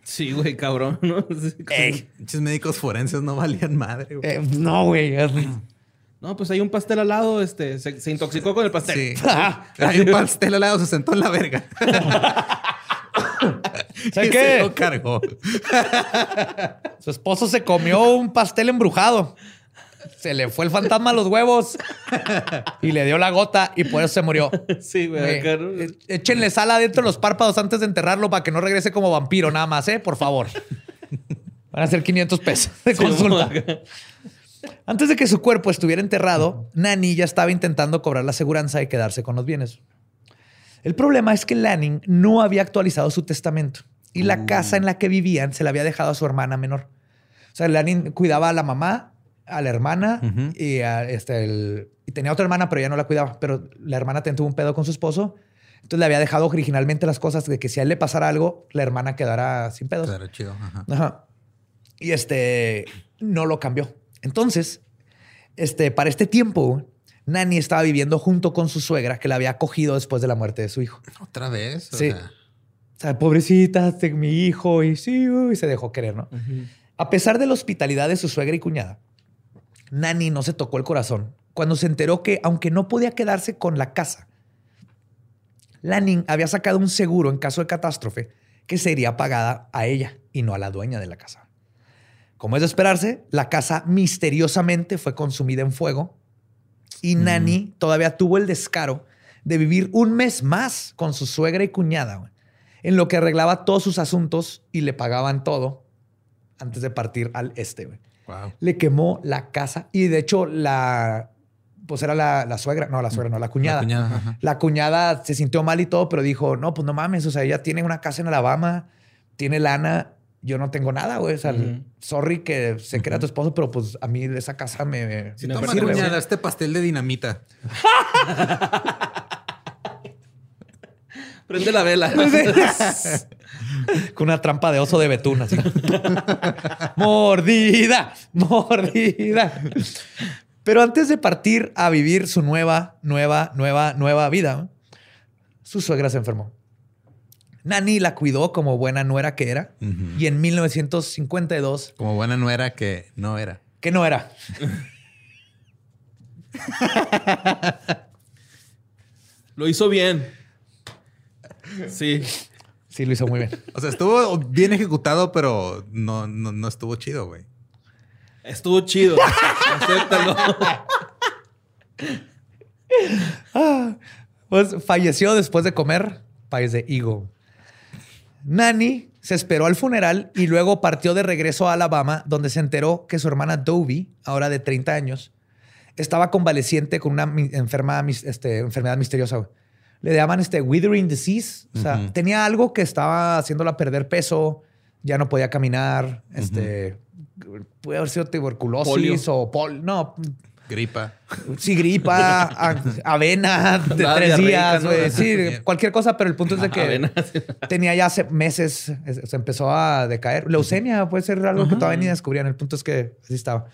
Sí, güey, cabrón, ¿no? Muchos médicos forenses no valían madre. güey. Eh, no, güey. No, pues hay un pastel al lado, este, se, se intoxicó con el pastel. Sí. Hay un pastel al lado, se sentó en la verga. ¿Sabes qué? Se lo cargó. Su esposo se comió un pastel embrujado. Se le fue el fantasma a los huevos y le dio la gota y por eso se murió. Sí, güey. Güey, acá, ¿no? e- Échenle sal adentro de los párpados antes de enterrarlo para que no regrese como vampiro, nada más, ¿eh? Por favor. Van a ser 500 pesos de consulta. Antes de que su cuerpo estuviera enterrado, Nani ya estaba intentando cobrar la aseguranza y quedarse con los bienes. El problema es que Lanning no había actualizado su testamento y la casa en la que vivían se la había dejado a su hermana menor. O sea, Lanning cuidaba a la mamá, a la hermana y, a, este, el- y tenía otra hermana, pero ya no la cuidaba. Pero la hermana tuvo un pedo con su esposo. Entonces le había dejado originalmente las cosas de que si a él le pasara algo, la hermana quedara sin pedos. Claro, chido. Ajá. Ajá. Y este no lo cambió. Entonces, este, para este tiempo, Nani estaba viviendo junto con su suegra que la había acogido después de la muerte de su hijo. Otra vez. O Sí. sea, O sea, pobrecita, este, mi hijo, y sí, se dejó querer, ¿no? A pesar de la hospitalidad de su suegra y cuñada, Nani no se tocó el corazón cuando se enteró que, aunque no podía quedarse con la casa, Lanning había sacado un seguro en caso de catástrofe que sería pagada a ella y no a la dueña de la casa. Como es de esperarse, la casa misteriosamente fue consumida en fuego Y Nani todavía tuvo el descaro de vivir un mes más con su suegra y cuñada, güey, en lo que arreglaba todos sus asuntos y le pagaban todo antes de partir al este. güey. Wow. Le quemó la casa y de hecho la, pues era la, la suegra, no, la suegra, no, la cuñada. La cuñada. La cuñada se sintió mal y todo, pero dijo, no, pues no mames, o sea, ella tiene una casa en Alabama, tiene lana, yo no tengo nada, güey. O sea, sorry que se crea tu esposo, pero pues a mí esa casa me, me, me no, sirve, cuñada, este pastel de dinamita. Prende la vela. Con una trampa de oso de betún, así. mordida, mordida. Pero antes de partir a vivir su nueva, nueva, nueva, nueva vida, su suegra se enfermó. Nani la cuidó como buena nuera que era. Y en 1952, Como buena nuera que no era. que no era. Lo hizo bien. Sí. Sí, lo hizo muy bien. O sea, estuvo bien ejecutado, pero no, no, no estuvo chido, güey. Estuvo chido. Acéptalo. Pues falleció después de comer país de higo. Nani se esperó al funeral y luego partió de regreso a Alabama, donde se enteró que su hermana Dovie, ahora de 30 años, estaba convaleciente con una enferma, este, enfermedad misteriosa. Le llaman este withering disease. O sea, tenía algo que estaba haciéndola perder peso, ya no podía caminar. Este, puede haber sido tuberculosis Polio. o pol. No, Gripa. Sí, gripa, a- avena de tres días, ¿no? güey. Sí, cualquier cosa, pero el punto es de que Avena. tenía ya hace meses, es- se empezó a decaer. Leucemia puede ser algo que todavía ni descubrían. El punto es que así estaba.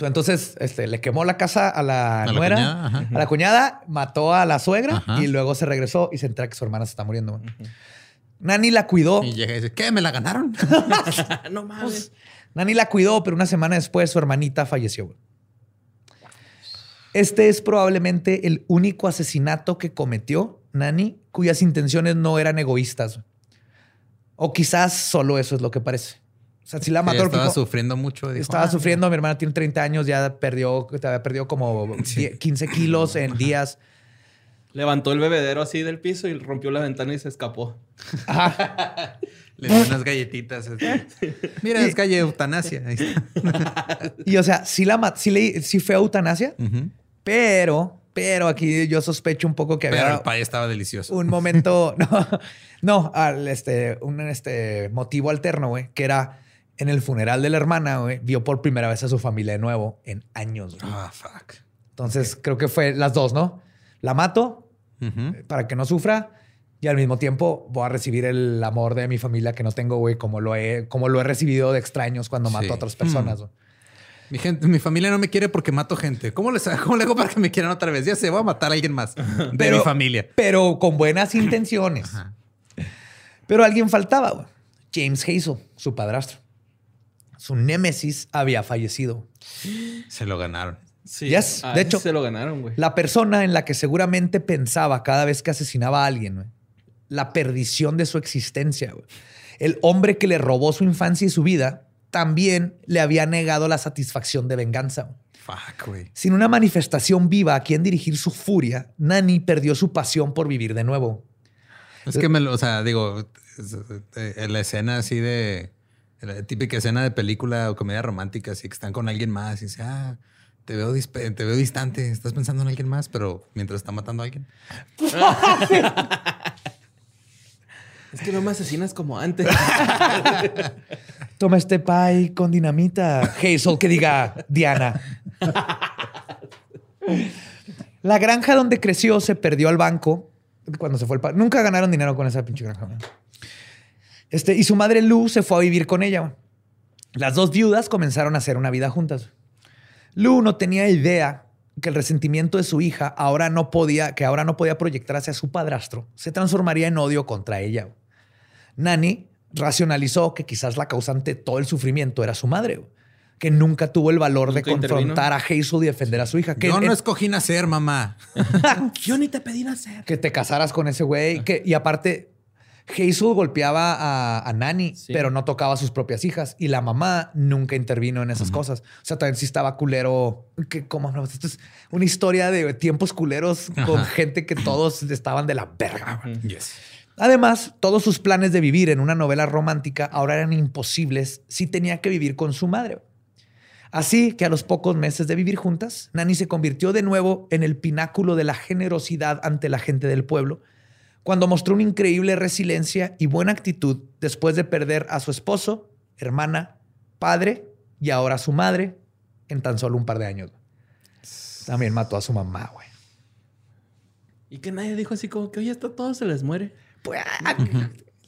Entonces, este, le quemó la casa a la, A la nuera, cuñada, a la cuñada, mató a la suegra Ajá. y luego se regresó y se entera que su hermana se está muriendo. Nani la cuidó. Y llega y dice, ¿qué? ¿Me la ganaron? no mames. Nani la cuidó, pero una semana después su hermanita falleció. Este es probablemente el único asesinato que cometió Nani cuyas intenciones no eran egoístas. O quizás solo eso es lo que parece. O sea, si la mató estaba sufriendo mucho. dijo, estaba "Ah, sufriendo, mi hermana tiene 30 años, ya perdió, perdido como Sí. 10, 15 kilos en días. Levantó el bebedero así del piso y rompió la ventana y se escapó. Le dio unas galletitas. así. Mira, es calle eutanasia. Ahí está. Y o sea, sí, la mat- sí, le, sí fue eutanasia, pero, pero aquí yo sospecho un poco que Pero había el pay estaba delicioso. un momento, no, no, al este, un este motivo alterno, güey, que era en el funeral de la hermana, güey, vio por primera vez a su familia de nuevo en años. Ah, fuck. Entonces creo que fue las dos, ¿no? La mato Ujú. para que no sufra y al mismo tiempo voy a recibir el amor de mi familia que no tengo, güey, como lo he, como lo he recibido de extraños cuando mato Sí. a otras personas. güey. Mi gente, mi familia no me quiere porque mato gente. ¿Cómo, les, ¿Cómo le hago para que me quieran otra vez? Ya sé, voy a matar a alguien más de Pero- mi familia. Pero con buenas intenciones. Ajá. Pero alguien faltaba. James Hazel, su padrastro. Su némesis había fallecido. Se lo ganaron. Sí. Yes, A de hecho, se lo ganaron, güey. La persona en la que seguramente pensaba cada vez que asesinaba a alguien, güey. La perdición de su existencia, güey. El hombre que le robó su infancia y su vida también le había negado la satisfacción de venganza. güey. Fuck, güey. Sin una manifestación viva a quien dirigir su furia, Nani perdió su pasión por vivir de nuevo. Es que me lo, o sea, digo, eh, la escena así de la típica escena de película o comedia romántica, así que están con alguien más y dice, ah, te veo, dispe- te veo distante, estás pensando en alguien más, pero mientras está matando a alguien. Es que no me asesinas como antes. Toma este pie con dinamita. Hazel, que diga Diana. La granja donde creció se perdió al banco cuando se fue el pa- Nunca ganaron dinero con esa pinche granja. Este, y su madre Lou se fue a vivir con ella. Las dos viudas comenzaron a hacer una vida juntas. Lou no tenía idea que el resentimiento de su hija ahora no podía, que ahora no podía proyectar hacia su padrastro, se transformaría en odio contra ella. Nani racionalizó que quizás la causante de todo el sufrimiento era su madre, que nunca tuvo el valor de intervino. confrontar a Hazel y defender a su hija. Que, Yo no en- escogí nacer, mamá. Yo ni te pedí nacer. que te casaras con ese güey. que- y aparte, Hazel golpeaba a, a Nani, Sí. pero no tocaba a sus propias hijas. Y la mamá nunca intervino en esas cosas. O sea, también sí estaba culero. Que, ¿Cómo no? Esto es una historia de tiempos culeros con gente que todos estaban de la verga. Yes. Además, todos sus planes de vivir en una novela romántica ahora eran imposibles si tenía que vivir con su madre. Así que a los pocos meses de vivir juntas, Nani se convirtió de nuevo en el pináculo de la generosidad ante la gente del pueblo, cuando mostró una increíble resiliencia y buena actitud después de perder a su esposo, hermana, padre y ahora a su madre en tan solo un par de años. También mató a su mamá, güey. Y que nadie dijo así como que, oye, esto todo se les muere. Pues, ah,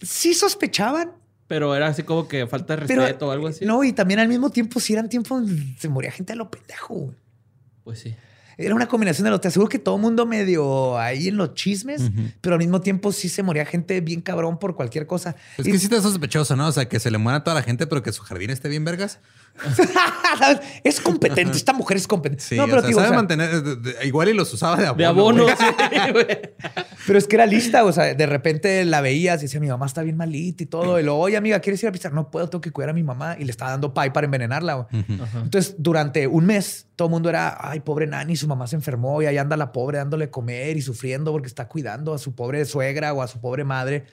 sí sospechaban, Pero era así como que falta de Pero, respeto o algo así. No, y también al mismo tiempo, si eran tiempos, se moría gente a lo pendejo. güey. Pues sí. Era una combinación de los. Te aseguro que todo el mundo medio ahí en los chismes, pero al mismo tiempo sí se moría gente bien cabrón por cualquier cosa. Es Y- que sí está sospechoso, ¿no? O sea, que se le muera a toda la gente, pero que su jardín esté bien vergas. Es competente. Esta mujer es competente. Sí, no, o pero o sabe sea, mantener... de- de- igual y los usaba de abono. De abono. güey. sí, güey. pero es que era lista. O sea, de repente la veías y decía, mi mamá está bien malita y todo. Y luego, oye, amiga, ¿quieres ir a pisar? No puedo, tengo que cuidar a mi mamá. Y le estaba dando pay para envenenarla. Entonces, durante un mes, todo el mundo era, ay, pobre Nani, su mamá se enfermó y ahí anda la pobre dándole comer y sufriendo porque está cuidando a su pobre suegra o a su pobre madre.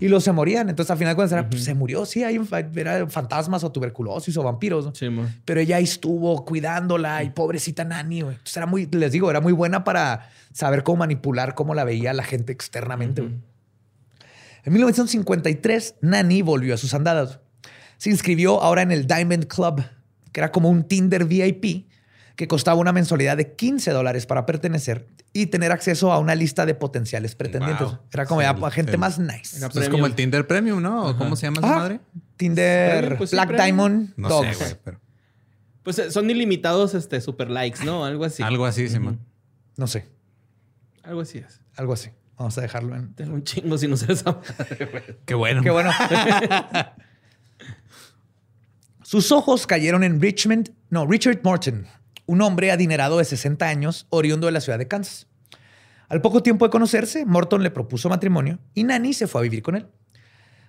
Y los se morían. Entonces, al final, cuando era, pues, se murió, sí, hay era fantasmas o tuberculosis o vampiros. Pero ella ahí estuvo cuidándola y pobrecita Nani, güey. Entonces, era muy, les digo, era muy buena para saber cómo manipular, cómo la veía la gente externamente. En 1953, Nani volvió a sus andadas. Se inscribió ahora en el Diamond Club, que era como un Tinder VIP que costaba una mensualidad de 15 dólares para pertenecer y tener acceso a una lista de potenciales pretendientes. Wow. Era como Sí, ya gente el- más nice. Era es como el Tinder Premium, ¿no? ¿O ¿Cómo se llama esa Ajá. madre? Tinder Premium, pues Black. Diamond No Dogs. sé, pero Pues eh, son ilimitados este, super likes, ¿no? Algo así. algo así, Simón. No sé, Algo así es. algo así. Vamos a dejarlo en. Tengo un chingo sin usar esa madre, güey. Qué bueno. Qué bueno. Sus ojos cayeron en Richmond, no, Richard Morton, un hombre adinerado de 60 años, oriundo de la ciudad de Kansas. Al poco tiempo de conocerse, Morton le propuso matrimonio y Nani se fue a vivir con él.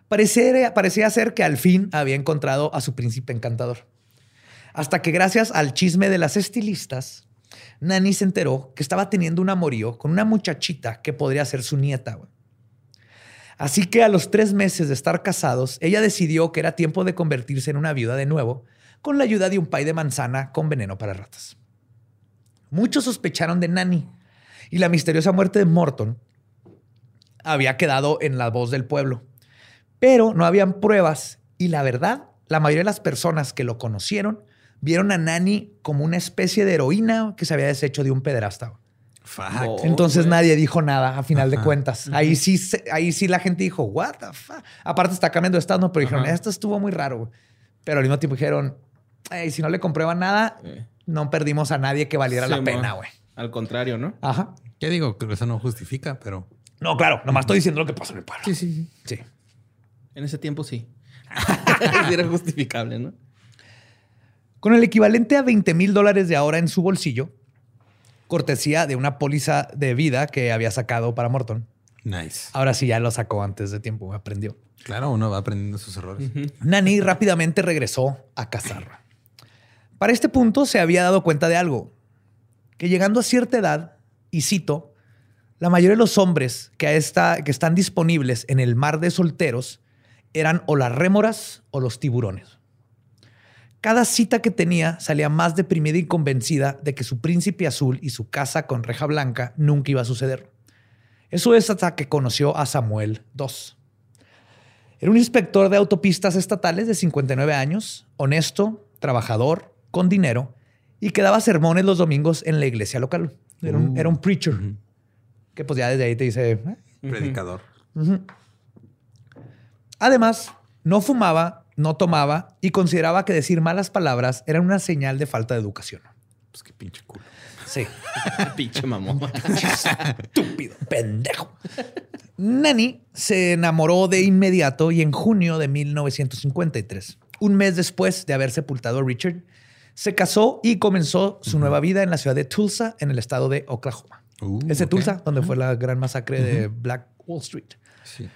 Parecía, parecía ser que al fin había encontrado a su príncipe encantador. Hasta que gracias al chisme de las estilistas, Nani se enteró que estaba teniendo un amorío con una muchachita que podría ser su nieta. Así que a los tres meses de estar casados, ella decidió que era tiempo de convertirse en una viuda de nuevo, con la ayuda de un pay de manzana con veneno para ratas. Muchos sospecharon de Nani y la misteriosa muerte de Morton había quedado en la voz del pueblo. Pero no habían pruebas y la verdad, la mayoría de las personas que lo conocieron vieron a Nani como una especie de heroína que se había deshecho de un pederasta. Fuck. Oh, Entonces nadie dijo nada a final de cuentas. Ahí sí, se- ahí sí la gente dijo, what the fuck. Aparte está cambiando de estado, pero dijeron, Ajá. esto estuvo muy raro. güey". Pero al mismo tiempo dijeron, "Ey, si no le comprueban nada, Eh. no perdimos a nadie que valiera la pena, güey. Al contrario, ¿no? Ajá. ¿Qué digo? Creo que eso no justifica, pero... No, claro, nomás estoy diciendo lo que pasó en el pueblo. Sí, sí. Sí. En ese tiempo sí. Era justificable, ¿no? Con el equivalente a 20 mil dólares de ahora en su bolsillo, cortesía de una póliza de vida que había sacado para Morton. Nice. Ahora sí ya lo sacó antes de tiempo, aprendió. Claro, uno va aprendiendo sus errores. Nani rápidamente regresó a cazar. Para este punto se había dado cuenta de algo, que llegando a cierta edad, y cito, la mayoría de los hombres que, a esta, que están disponibles en el mar de solteros eran o las rémoras o los tiburones. Cada cita que tenía salía más deprimida y convencida de que su príncipe azul y su casa con reja blanca nunca iba a suceder. Eso es hasta que conoció a Samuel II. Era un inspector de autopistas estatales de 59 años, honesto, trabajador, con dinero y que daba sermones los domingos en la iglesia local. Era un, Uh. era un preacher. Que pues ya desde ahí te dice... "Eh". Predicador. Además, no fumaba, no tomaba y consideraba que decir malas palabras era una señal de falta de educación. Pues qué pinche culo. Sí. Pinche mamón. Estúpido, pendejo. Nani se enamoró de inmediato y en junio de 1953, un mes después de haber sepultado a Richard, se casó y comenzó su nueva vida en la ciudad de Tulsa, en el estado de Oklahoma. Uh. Tulsa, donde fue la gran masacre de Black Wall Street. Sí.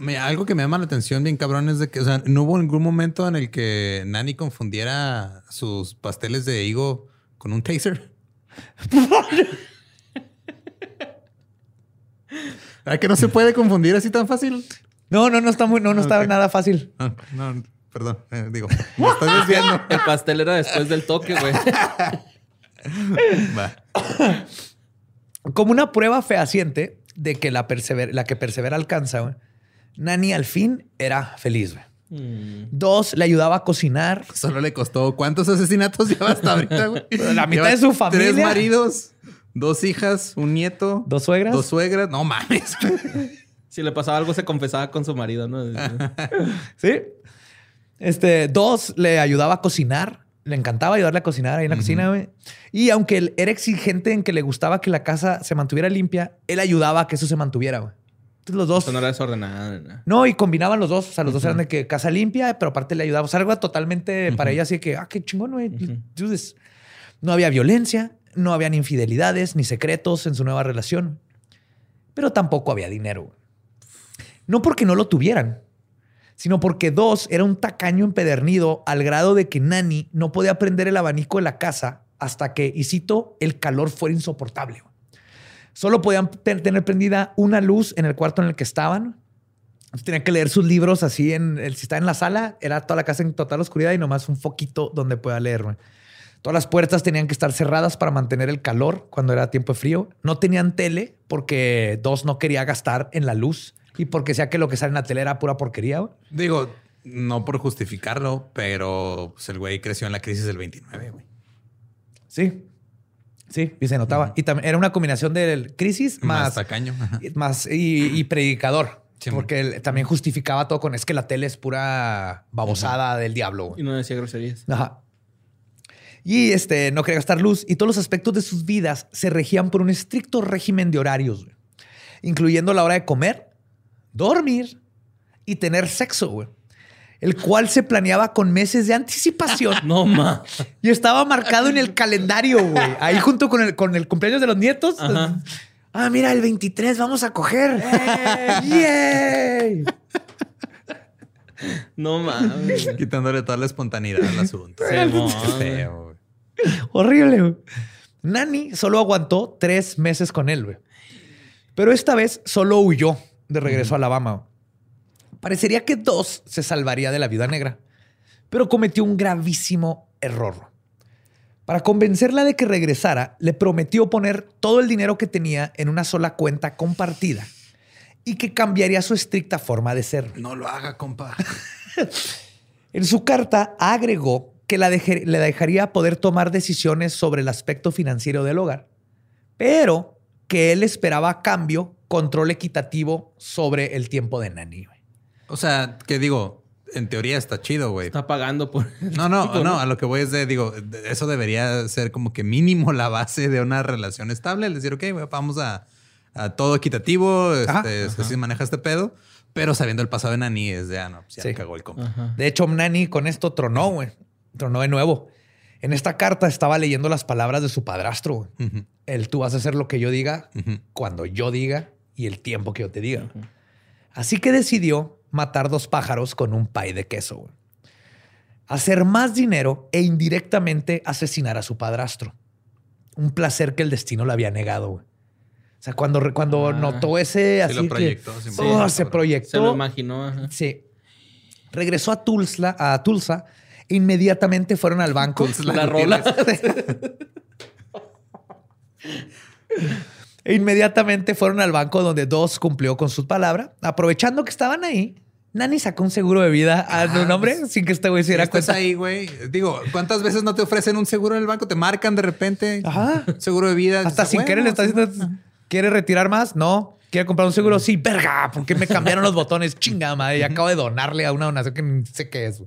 Mira, algo que me llama la atención bien cabrón es de que, o sea, no hubo ningún momento en el que Nani confundiera sus pasteles de higo con un taser. ¿Verdad que no se puede confundir así tan fácil? No, no, no está muy, no, no está nada fácil. No, perdón, eh, digo, me estás desviando. El pastel era después del toque, güey. Va. Como una prueba fehaciente de que la, persever- la que persevera alcanza, güey, Nani al fin era feliz. güey. Dos, le ayudaba a cocinar. Solo le costó cuántos asesinatos lleva hasta ahorita, güey. La mitad Lleva de su familia. Tres maridos, dos hijas, un nieto, ¿Dos suegras? dos suegras. No mames. Si le pasaba algo, se confesaba con su marido, ¿no? Sí. Este, dos, le ayudaba a cocinar. Le encantaba ayudarle a cocinar ahí en la cocina, güey. Y aunque él era exigente en que le gustaba que la casa se mantuviera limpia, él ayudaba a que eso se mantuviera, güey. Entonces los dos. Esto no era desordenado. ¿no? No, y combinaban los dos. O sea, los dos eran de que casa limpia, pero aparte le ayudaba. O sea, algo totalmente para ella así que, ah, qué chingón, güey. this. No había violencia, no habían infidelidades ni secretos en su nueva relación. Pero tampoco había dinero. No porque no lo tuvieran, sino porque dos era un tacaño empedernido al grado de que Nani no podía prender el abanico de la casa hasta que, y cito, el calor fuera insoportable. güey. Solo podían te- tener prendida una luz en el cuarto en el que estaban. Tenían que leer sus libros así en el, si está en la sala, era toda la casa en total oscuridad y nomás un foquito donde pueda leer. Todas las puertas tenían que estar cerradas para mantener el calor cuando era tiempo de frío. No tenían tele porque dos no quería gastar en la luz y porque sea que lo que sale en la tele era pura porquería. Digo, no por justificarlo, pero pues, el güey creció en la crisis del 29, güey. Sí. Sí, y se notaba. Y también era una combinación del crisis Más más, tacaño. Más y, y predicador. Sí, porque él también justificaba todo con es que la tele es pura babosada del diablo. güey". Y no decía groserías. Ajá. Y este no quería gastar luz y todos los aspectos de sus vidas se regían por un estricto régimen de horarios, güey, incluyendo la hora de comer, dormir y tener sexo, güey. El cual se planeaba con meses de anticipación No, ma. y estaba marcado en el calendario, güey. Ahí junto con el, con el cumpleaños de los nietos. Ajá. Ah, mira, el 23 vamos a coger. ¡Yay! No mames. Quitándole toda la espontaneidad al asunto. Feo, güey. Horrible, güey. Nani solo aguantó tres meses con él, güey. Pero esta vez solo huyó de regreso a Alabama. Parecería que Dos se salvaría de la viuda negra, pero cometió un gravísimo error. Para convencerla de que regresara, le prometió poner todo el dinero que tenía en una sola cuenta compartida y que cambiaría su estricta forma de ser. No lo haga, compa. En su carta agregó que la deje- le dejaría poder tomar decisiones sobre el aspecto financiero del hogar, pero que él esperaba a cambio control equitativo sobre el tiempo de Nani. O sea, que digo, en teoría está chido, güey. Está pagando por. No, no, no, a lo que voy es de, digo, eso debería ser como que mínimo la base de una relación estable. El decir, ok, vamos a, a todo equitativo, Ajá. este, así se maneja este pedo, pero sabiendo el pasado de Nani es de, ah, no, pues ya Sí. me cagó el compa. Ajá. De hecho, Nani con esto tronó, güey. Tronó de nuevo. En esta carta estaba leyendo las palabras de su padrastro. Ujú, El tú vas a hacer lo que yo diga, cuando yo diga y el tiempo que yo te diga. Así que decidió matar dos pájaros con un pay de queso. güey. Hacer más dinero e indirectamente asesinar a su padrastro. Un placer que el destino le había negado. güey. O sea, cuando, cuando Ah. notó ese Sí así lo que- proyectó, sí, Oh, se proyectó. Se lo imaginó. Ajá. Sí. Regresó a Tulsa, a Tulsa e inmediatamente fueron al banco. Tulsa, La rola. E inmediatamente fueron al banco donde Dos cumplió con su palabra. Aprovechando que estaban ahí, Nani sacó un seguro de vida a Ah, su nombre pues, sin que este güey se Si diera estás cuenta. ahí, güey. Digo, ¿cuántas veces no te ofrecen un seguro en el banco? Te marcan de repente. Ajá. Seguro de vida. Hasta Dices, sin "Bueno, querer le está sí". diciendo, ¿quiere retirar más? No. ¿Quiere comprar un seguro? Sí, verga, porque me cambiaron los botones. Chinga madre, y acabo de donarle a una donación que ni sé qué es.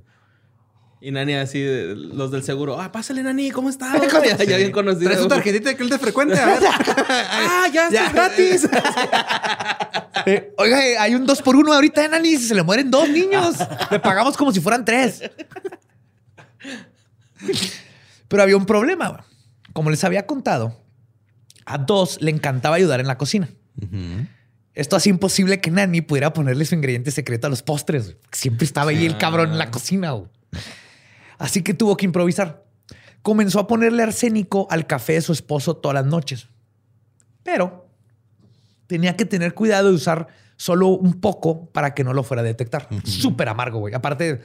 Y Nani así, de- los del seguro. Ah, pásale, Nani, ¿cómo estás? ya, ya bien conocido. Traes tu tarjetita de cliente frecuente. A ver. Ah, ya está Ya. gratis. Eh, oiga, eh, hay un dos por uno ahorita de Nani. Se le mueren dos niños. Le pagamos como si fueran tres. Pero había un problema. Como les había contado, a dos le encantaba ayudar en la cocina. Esto hacía imposible que Nani pudiera ponerle su ingrediente secreto a los postres. Siempre estaba ahí el cabrón en la cocina. Así que tuvo que improvisar. Comenzó a ponerle arsénico al café de su esposo todas las noches. Pero tenía que tener cuidado de usar solo un poco para que no lo fuera a detectar. Súper amargo, güey. Aparte,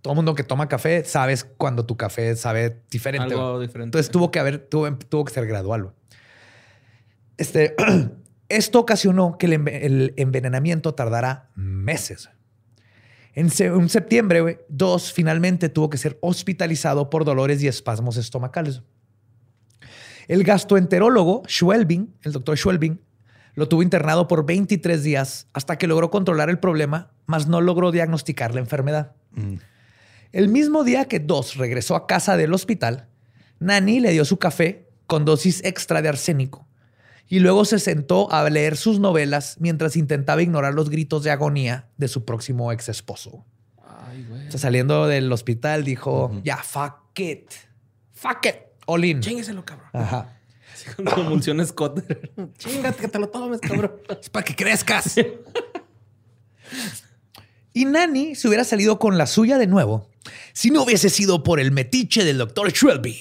todo mundo que toma café sabes cuando tu café sabe diferente. Algo diferente. Entonces tuvo que haber, tuvo, tuvo que ser gradual. güey. Este, esto ocasionó que el, enve- el envenenamiento tardara meses. En, se- en septiembre, Dos finalmente tuvo que ser hospitalizado por dolores y espasmos estomacales. El gastroenterólogo Schwelbing, el doctor Schwelbing, lo tuvo internado por 23 días hasta que logró controlar el problema, mas no logró diagnosticar la enfermedad. El mismo día que Dos regresó a casa del hospital, Nani le dio su café con dosis extra de arsénico y luego se sentó a leer sus novelas mientras intentaba ignorar los gritos de agonía de su próximo ex esposo. Ay, güey. O sea, saliendo del hospital dijo, ya, fuck it. Fuck it. All in. Chingueselo, cabrón. Ajá. Así con convulsiones Cotter. Chingate que te lo tomes, cabrón. Es para que crezcas. Y Nani se hubiera salido con la suya de nuevo si no hubiese sido por el metiche del doctor Schwelbin.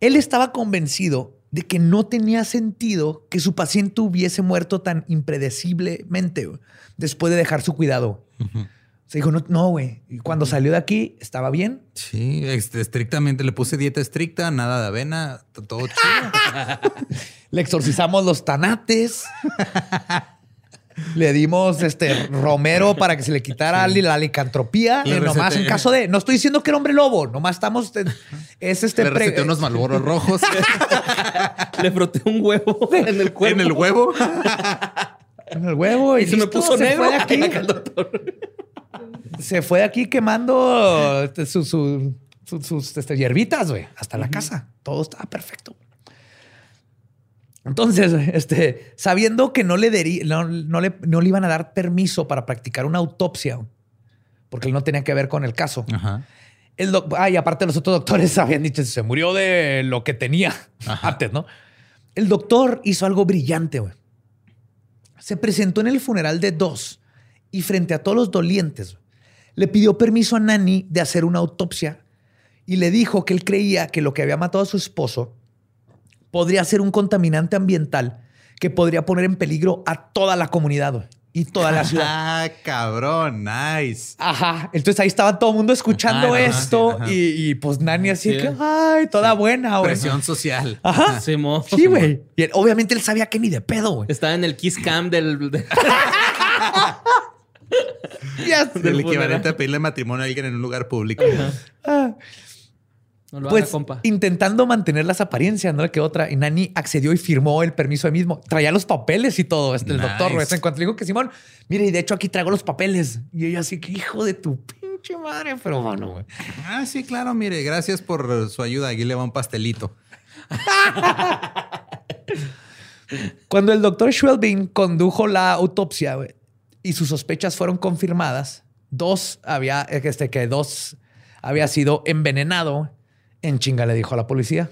Él estaba convencido de que no tenía sentido que su paciente hubiese muerto tan impredeciblemente después de dejar su cuidado. Se dijo, no, no, güey. Y cuando salió de aquí, estaba bien. Sí, este, estrictamente le puse dieta estricta, nada de avena, todo chido. Le exorcizamos los tanates. Le dimos este romero para que se le quitara la licantropía. Le Eh, nomás en caso de. No estoy diciendo que era hombre lobo, nomás estamos. en- es este. Le receté unos malboros rojos Le froté un huevo en el cuerpo. en el huevo. en el huevo y, Y se me puso se negro. Fue de aquí. se fue de aquí quemando este, su- su- su- sus este, hierbitas, güey, hasta la casa. Todo estaba perfecto. Entonces, este, sabiendo que no le, deri- no, no le, no le iban a dar permiso para practicar una autopsia, porque él no tenía que ver con el caso. Ajá. El ah, y aparte los otros doctores habían dicho, se murió de lo que tenía antes, ¿no? El doctor hizo algo brillante, güey. Se presentó en el funeral de dos y frente a todos los dolientes, le pidió permiso a Nani de hacer una autopsia y le dijo que él creía que lo que había matado a su esposo podría ser un contaminante ambiental que podría poner en peligro a toda la comunidad y toda la ciudad. Ah, cabrón, nice. Ajá. Entonces ahí estaba todo el mundo escuchando Ajá, ajá, esto sí, ajá. y, y, pues Nani así Sí. que, ay, toda buena, güey. Presión social. Ajá. Sí, güey. Y él- obviamente él sabía que ni de pedo, güey. Estaba en el Kiss Cam del. de- Yes. El equivalente a pedirle matrimonio a alguien en un lugar público. Ah. No lo Pues haga, compa. intentando mantener las apariencias, no le quedó otra. Y Nani accedió y firmó el permiso ahí mismo. Traía los papeles y todo. Este, el Nice. doctor, güey. En cuanto le dijo que Simón, mire, y de hecho aquí traigo los papeles. Y ella así que hijo de tu pinche madre, pero bueno, güey. Ah, sí, claro, mire, gracias por su ayuda. Aquí le va un pastelito. Cuando el doctor Schwelbin condujo la autopsia güey, y sus sospechas fueron confirmadas, dos había, este, que dos había sido envenenado, en chinga le dijo a la policía.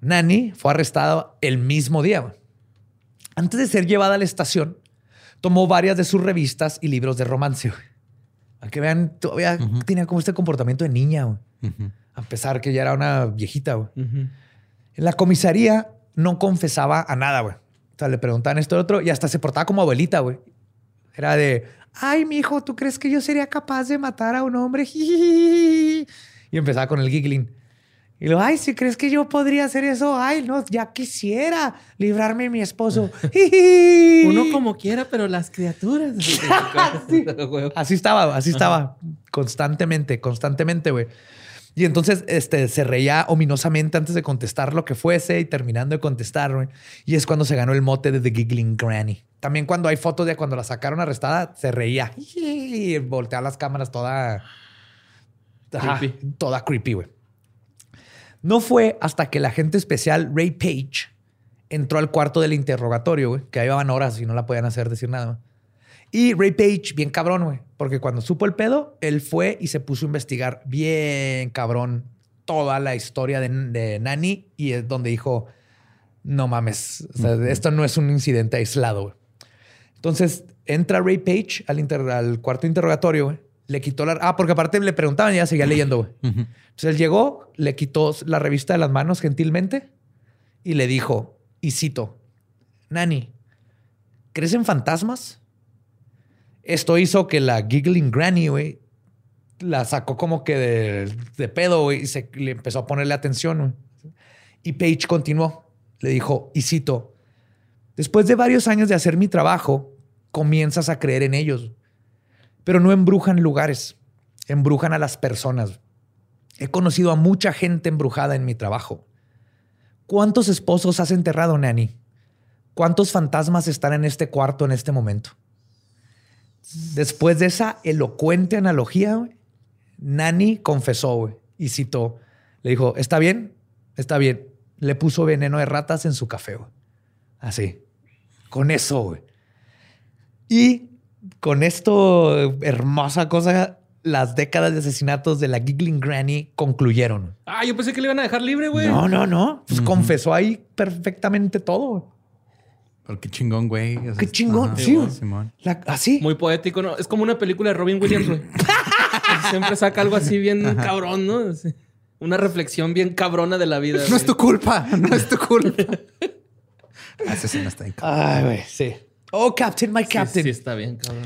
Nani fue arrestado el mismo día. Antes de ser llevada a la estación, tomó varias de sus revistas y libros de romance. Para que vean, todavía tenía como este comportamiento de niña, a pesar que ya era una viejita. En la comisaría no confesaba a nada, güey. O sea, le preguntaban esto y otro y hasta se portaba como abuelita, güey. Era de, ay, mi hijo, ¿tú crees que yo sería capaz de matar a un hombre? Y empezaba con el giggling. Y luego, ay, si crees que yo podría hacer eso, ay, no, ya quisiera librarme de mi esposo. Uno como quiera, pero las criaturas. Huevo. Así estaba, así estaba. Constantemente, constantemente, güey. Y entonces este, se reía ominosamente antes de contestar lo que fuese y terminando de contestar, güey. Y es cuando se ganó el mote de The Giggling Granny. También cuando hay fotos de cuando la sacaron arrestada, se reía. Y volteaba las cámaras toda... Ajá, Creepy. toda creepy, güey. No fue hasta que el agente especial Ray Page entró al cuarto del interrogatorio, güey, que ahí iban horas y no la podían hacer decir nada. güey. Y Ray Page, bien cabrón, güey, porque cuando supo el pedo, él fue y se puso a investigar bien cabrón toda la historia de, de Nani y es donde dijo, no mames, o sea, esto no es un incidente aislado, güey. Entonces entra Ray Page al, inter- al cuarto interrogatorio, güey. Le quitó la. Ah, porque aparte le preguntaban y ella seguía leyendo, güey. Entonces él llegó, le quitó la revista de las manos gentilmente y le dijo, y cito, Nani, ¿crees en fantasmas? Esto hizo que la giggling granny, güey, la sacó como que de, pedo, y se le empezó a ponerle atención. Y Page continuó. Le dijo, y cito, después de varios años de hacer mi trabajo, comienzas a creer en ellos. Pero no embrujan lugares, embrujan a las personas. He conocido a mucha gente embrujada en mi trabajo. ¿Cuántos esposos has enterrado, Nani? ¿Cuántos fantasmas están en este cuarto en este momento? Después de esa elocuente analogía, güey, Nani confesó y citó. Le dijo, ¿está bien? Está bien. Le puso veneno de ratas en su café. Así. Con eso, güey. Y con esto, hermosa cosa, las décadas de asesinatos de la Giggling Granny concluyeron. Ah, yo pensé que le iban a dejar libre, güey. No, no, no. Pues confesó ahí perfectamente todo. Pero qué chingón, güey. O sea, Qué chingón, ajá, sí. Simón. La- así. Muy poético, ¿no? Es como una película de Robin Williams, güey. Siempre saca algo así bien cabrón, ¿no? Así. Una reflexión bien cabrona de la vida. No güey. es tu culpa, no es tu culpa. Ah, Esa escena está bien cabrón. Ay, güey, sí. Oh, Captain, my Sí, Captain. Sí, está bien, cabrón.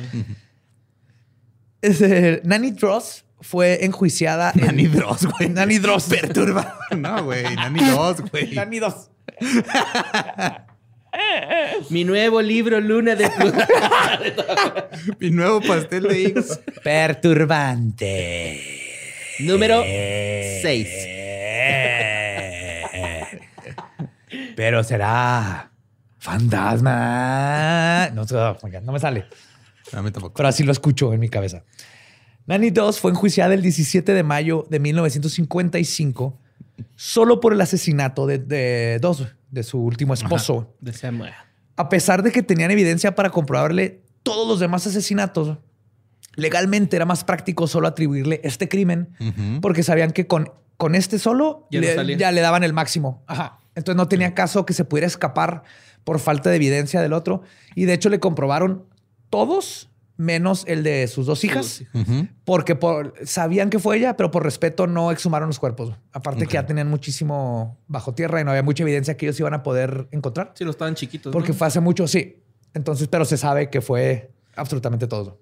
Ese, Nanny Dross fue enjuiciada. en- Nani Dross, güey. Nani Dross. Perturba. No, güey. Nani Dross, güey. Nanny Dross. Mi nuevo libro, Luna de. Mi nuevo pastel de higos. Perturbante. Número Eh. 6. Pero será fantasma. No, sé, oh no me sale. A mí tampoco. Pero así lo escucho en mi cabeza. Nanny Doss fue enjuiciada el 17 de mayo de 1955 solo por el asesinato de, de Doss, de su último esposo. De Samuel. A pesar de que tenían evidencia para comprobarle todos los demás asesinatos, legalmente era más práctico solo atribuirle este crimen porque sabían que con, con este solo le, ya le daban el máximo. Ajá. Entonces no tenía caso que se pudiera escapar por falta de evidencia del otro. Y de hecho le comprobaron todos menos el de sus dos hijas. Porque por, sabían que fue ella, pero por respeto no exhumaron los cuerpos. Aparte que ya tenían muchísimo bajo tierra y no había mucha evidencia que ellos iban a poder encontrar. Sí, lo estaban chiquitos. Porque ¿no? fue hace mucho, sí. Entonces, pero se sabe que fue absolutamente todo.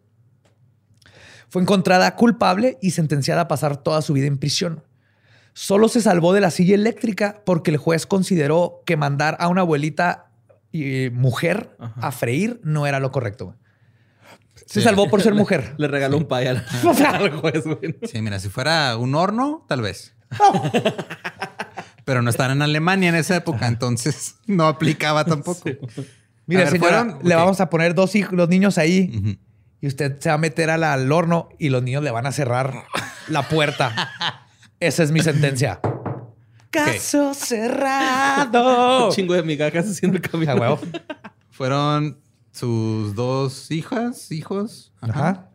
Fue encontrada culpable y sentenciada a pasar toda su vida en prisión. Solo se salvó de la silla eléctrica porque el juez consideró que mandar a una abuelita y mujer a freír no era lo correcto. Se Sí. salvó por ser mujer. Le regaló un pay al, al juez, güey. Sí, mira, si fuera un horno, tal vez. Pero no estaban en Alemania en esa época, entonces no aplicaba tampoco. Mire, A ver, señora, le vamos a poner dos hijos, los niños ahí y usted se va a meter al, al horno y los niños le van a cerrar la puerta. Esa es mi sentencia. Caso cerrado. Un chingo de migajas haciendo el camino. Fueron sus dos hijas, hijos. Ajá. Ajá.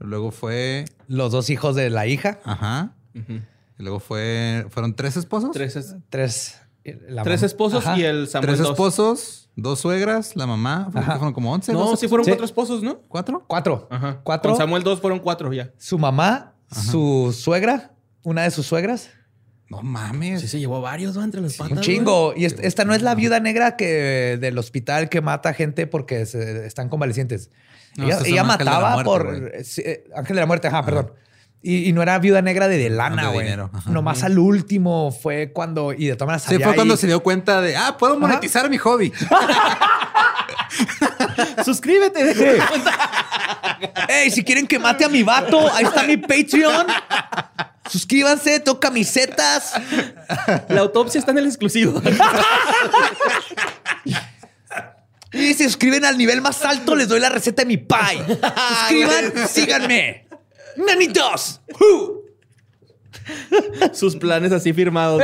Luego fue. Los dos hijos de la hija. Ajá. Ujú. Y luego fue. ¿Fueron tres esposos? Tres, es- Tres. la tres esposos Ajá. y el Samuel. Tres dos. esposos, dos suegras, la mamá. Fueron como once. No, 12, sí fueron Sí. cuatro esposos, ¿no? ¿Cuatro? Cuatro. Ajá. Cuatro. Con Samuel dos fueron cuatro ya. Su mamá, su suegra, una de sus suegras. No mames. Sí, se llevó varios, ¿no? Entre las patas. Un güey. chingo. Y est- esta no es la viuda negra que del hospital que mata gente porque se- están convalecientes. No, ella mataba Muerte, por sí, eh, Ángel de la Muerte, ajá, perdón. Y, y no era viuda negra de, de lana, de güey. ajá. Nomás al último fue cuando, y de todas maneras Sí, fue cuando ahí- se dio cuenta de, ah, puedo monetizar mi hobby. Suscríbete. Ey, si quieren que mate a mi vato, ahí está mi Patreon. Suscríbanse, tengo camisetas. La autopsia está en el exclusivo. Y si suscriben al nivel más alto, les doy la receta de mi pie. Suscriban, síganme. Nanitos. Uh. Sus planes así firmados.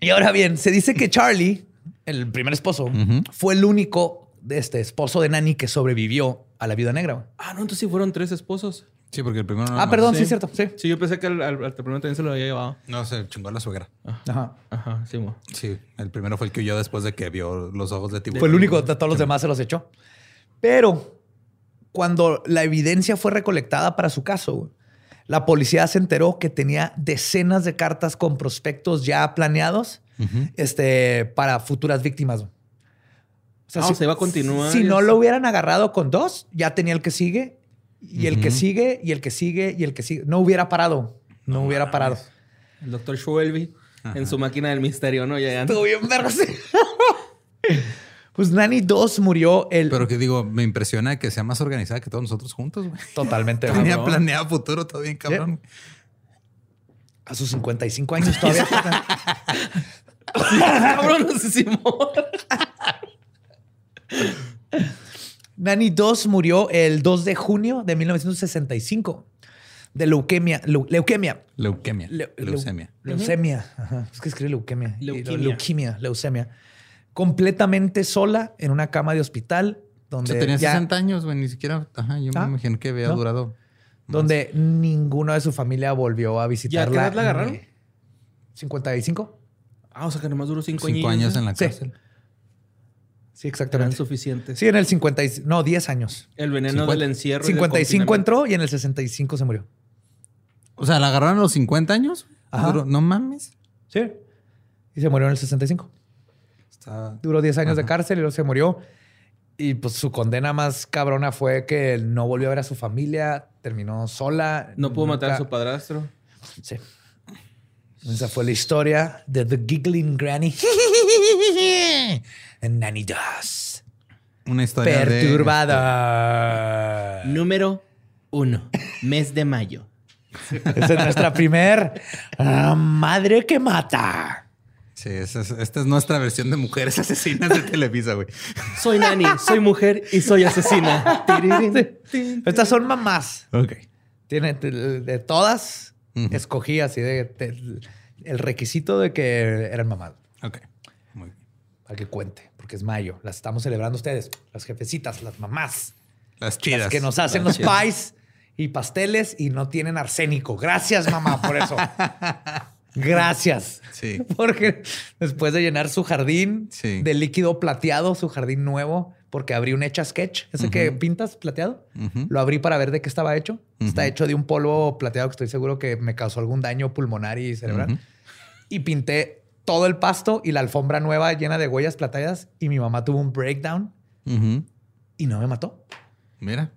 Y ahora bien, se dice que Charlie, el primer esposo, fue el único de este esposo de Nani que sobrevivió a la viuda negra. Ah, no, entonces sí fueron tres esposos. Sí, porque el primero no. Ah, perdón, sí, Sí. es cierto. Sí. Sí, yo pensé que al, al, al primero también se lo había llevado. No, se chingó a la suegra. Ajá. Ajá, sí, mo. Sí, el primero fue el que huyó después de que vio los ojos de tiburón. Fue el único, de todos los demás se los echó. Pero cuando la evidencia fue recolectada para su caso, la policía se enteró que tenía decenas de cartas con prospectos ya planeados este, para futuras víctimas. O Ah, sea, iba a continuar Si no lo hubieran agarrado con dos, ya tenía el que sigue, y el que sigue, y el que sigue, y el que sigue. No hubiera parado. No, hubiera parado. El doctor Schwelby en su máquina del misterio, ¿no? Ya, ya. Estuvo bien. Pues Nani 2 murió el... Pero que digo, me impresiona que sea más organizada que todos nosotros juntos, güey. Totalmente. Tenía cabrón. planeado futuro todo bien, cabrón. A sus 55 años todavía. Cabrón. Nani 2 murió el 2 de junio de 1965 de leuquemia. leu- leuquemia. Leuquemia. Le- leu- leucemia. Leucemia. Ajá. Es que escribe leuquemia. Leuquimia. Leuquimia. Leucemia. Completamente sola en una cama de hospital O donde, sea, tenía ya- 60 años, güey. Ni siquiera. Ajá, yo Ah, me imagino que había no. durado. Donde ninguno de su familia volvió a visitarla. qué edad la agarraron? Eh, 55. Ah, o sea que nomás duró cinco, Cinco años. años en la Sí. cárcel. Sí, Eran exactamente. suficientes. Sí, en el 50. y- No, 10 años. El veneno 50. del encierro. y del 55 confinamiento. entró y en el 65 se murió. O sea, la agarraron a los 50 años. Ajá. Duró- no mames. Sí. Y se murió en el 65. Está- Duró 10 años de Ajá. cárcel y luego se murió. Y pues su condena más cabrona fue que no volvió a ver a su familia, terminó sola. No pudo matar a su padrastro. Sí. Esa fue la historia de The Giggling Granny. And Nanny Does. Una historia de- Perturbada. Número uno. Mes de mayo. Esa es nuestra primer ah, madre que mata. Sí, esa es- esta es nuestra versión de mujeres asesinas de Televisa, güey. Soy Nani, soy mujer y soy asesina. Estas son mamás. Ok. Tiene de, de todas, Ujú. escogí así de, de- el requisito de que eran mamás. Ok. Muy bien. Para que cuente, porque es mayo. Las estamos celebrando ustedes, las jefecitas, las mamás, Las chidas. las que nos hacen los pies y pasteles y no tienen arsénico. Gracias, mamá, por eso. Gracias. Sí. Porque después de llenar su jardín Sí. de líquido plateado, su jardín nuevo, porque abrí un Etch a Sketch, ese que pintas plateado, lo abrí para ver de qué estaba hecho. Está hecho de un polvo plateado que estoy seguro que me causó algún daño pulmonar y cerebral. Y pinté todo el pasto y la alfombra nueva llena de huellas plateadas y mi mamá tuvo un breakdown y no me mató. Mira.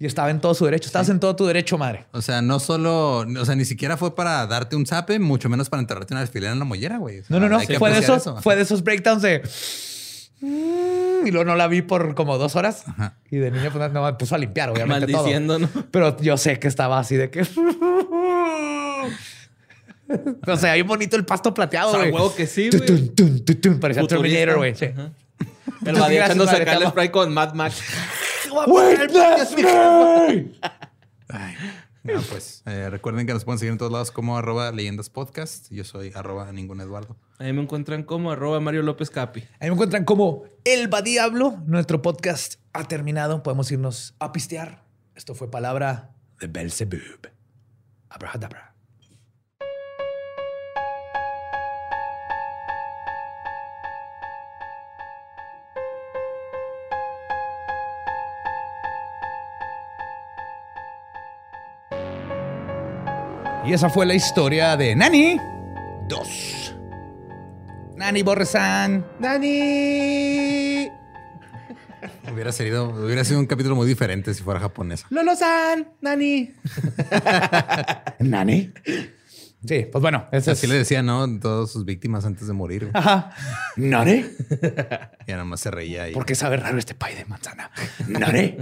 Y estaba en todo su derecho. Estabas en todo tu derecho, madre. O sea, no solo, o sea, ni siquiera fue para darte un zape, mucho menos para enterrarte una alfiler en la mollera, güey. O sea, No, no, no. Fue de, esos, eso. fue de esos breakdowns de... Mm, Y luego no la vi por como dos horas. Ajá. Y de niño pues, no, me puso a limpiar, obviamente, todo. Maldiciendo, ¿no? Pero yo sé que estaba así de que... o sea, hay bonito el pasto plateado, O sea, güey. huevo que sí, güey. Parecía. Terminator, güey. Sí. El acá te el spray con Mad Max. Witness me. Ay. Pues eh, recuerden que nos pueden seguir en todos lados como arroba leyendas podcast. Yo soy arroba ningún Eduardo. Ahí me encuentran como arroba Mario López Capi. Ahí me encuentran como El Va Diablo. Nuestro podcast ha terminado. Podemos irnos a pistear. Esto fue palabra de Belzebub. Abrahadabra. Y esa fue la historia de Nani 2. Nani Borresan. ¡Dani! Hubiera sido, hubiera sido un capítulo muy diferente si fuera japonesa. ¡Lolo-san! ¡Nani! Nani. Sí, pues bueno, ese Así le decía, ¿no? Todas sus víctimas antes de morir. güey. Ajá. ¿Nani? Y nada más se reía y ¿Por qué sabe raro este pay de manzana? ¿Nani?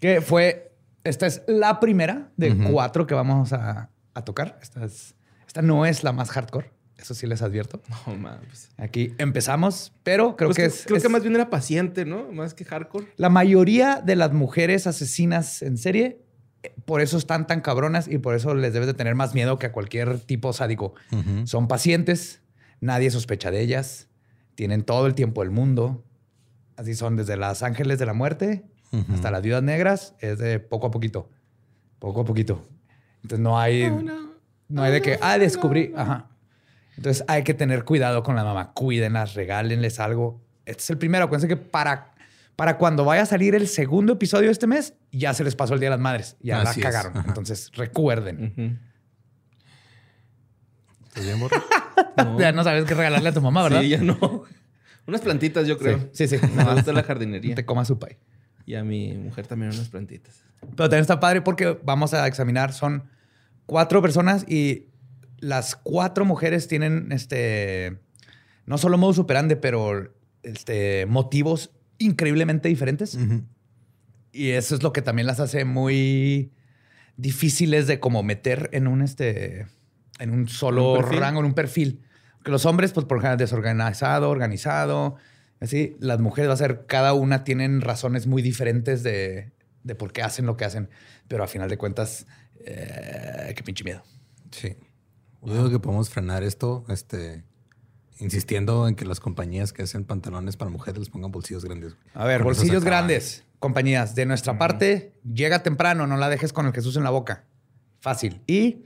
que fue, esta es la primera de cuatro que vamos a, a tocar. Esta, es- esta no es la más hardcore, eso sí les advierto. No mames. Aquí empezamos, pero creo Pues que que- es... creo es- que más bien era paciente, ¿no? Más que hardcore. La mayoría de las mujeres asesinas en serie, eh, por eso están tan cabronas y por eso les debes de tener más miedo que a cualquier tipo sádico. Son pacientes, nadie sospecha de ellas, tienen todo el tiempo del mundo. Así son desde las ángeles de la muerte Hasta las viudas negras, es de poco a poquito. Poco a poquito. Entonces no hay, no, hay de que, ah, descubrí. Ajá. Entonces hay que tener cuidado con la mamá. Cuídenlas, regálenles algo. Este es el primero. Acuérdense que para, para cuando vaya a salir el segundo episodio de este mes, ya se les pasó el Día de las Madres. Ya Así la cagaron. Entonces recuerden. Ya no sabes qué regalarle a tu mamá, ¿verdad? Sí, ya no. Unas plantitas, yo creo. Sí, sí. sí. Me gusta la jardinería. Te coma su pay. Y a mi mujer también unas plantitas. Pero también está padre porque vamos a examinar, son cuatro personas y las cuatro mujeres tienen este, no solo modus operandi, pero este, motivos increíblemente diferentes. Y eso es lo que también las hace muy difíciles de como meter en un este en un solo rango, en un perfil. Que los hombres, pues por lo general, desorganizado, organizado. Así, las mujeres va a ser, cada una tienen razones muy diferentes de, de por qué hacen lo que hacen. Pero a final de cuentas, eh, qué pinche miedo. Sí. Yo digo que podemos frenar esto, este, insistiendo en que las compañías que hacen pantalones para mujeres les pongan bolsillos grandes. A ver, bolsillos grandes, compañías. De nuestra parte, llega temprano, no la dejes con el Jesús en la boca. Fácil. Y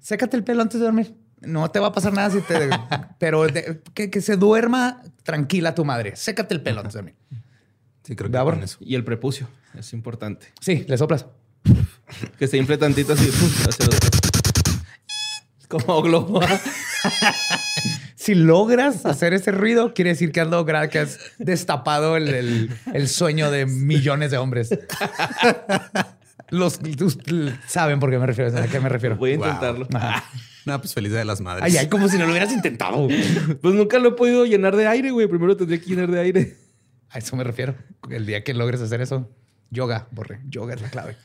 sécate el pelo antes de dormir. No te va a pasar nada si te. pero de- que, que se duerma tranquila tu madre. Sécate el pelo antes de dormir. Sí, creo que con eso. Y el prepucio. Es importante. Sí, le soplas. Que se infle tantito así. ¡pum! hacia los- Como globo. Si logras hacer ese ruido, quiere decir que has logrado, que has destapado el, el- el sueño de millones de hombres. Los saben por qué me refiero, a qué me refiero. Voy a intentarlo. Ajá. No, pues feliz día de las madres. Ay, ay, como si no lo hubieras intentado. Pues nunca lo he podido llenar de aire, güey. Primero tendría que llenar de aire. A eso me refiero. El día que logres hacer eso, yoga, borre. Yoga es la clave.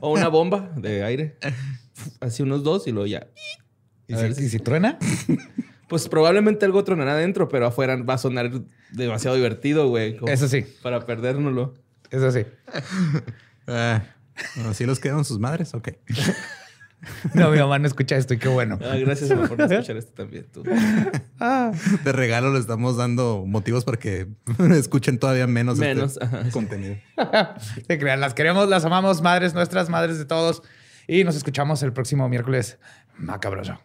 O una bomba de aire. Así unos dos y luego ya. ¿Y A si, ver si- y si truena? Pues probablemente algo tronará adentro, pero afuera va a sonar demasiado divertido, güey. Eso sí, Para perdérnoslo. eso sí. Ah, ¿Así los quedan sus madres? Ok. No, mi mamá no escucha esto y qué bueno. Ah, gracias mamá, por escuchar esto también. tú. De regalo le estamos dando motivos para que escuchen todavía menos, este ajá, contenido. Se crean, las queremos, las amamos, madres nuestras, madres de todos. Y nos escuchamos el próximo miércoles. Macabroso.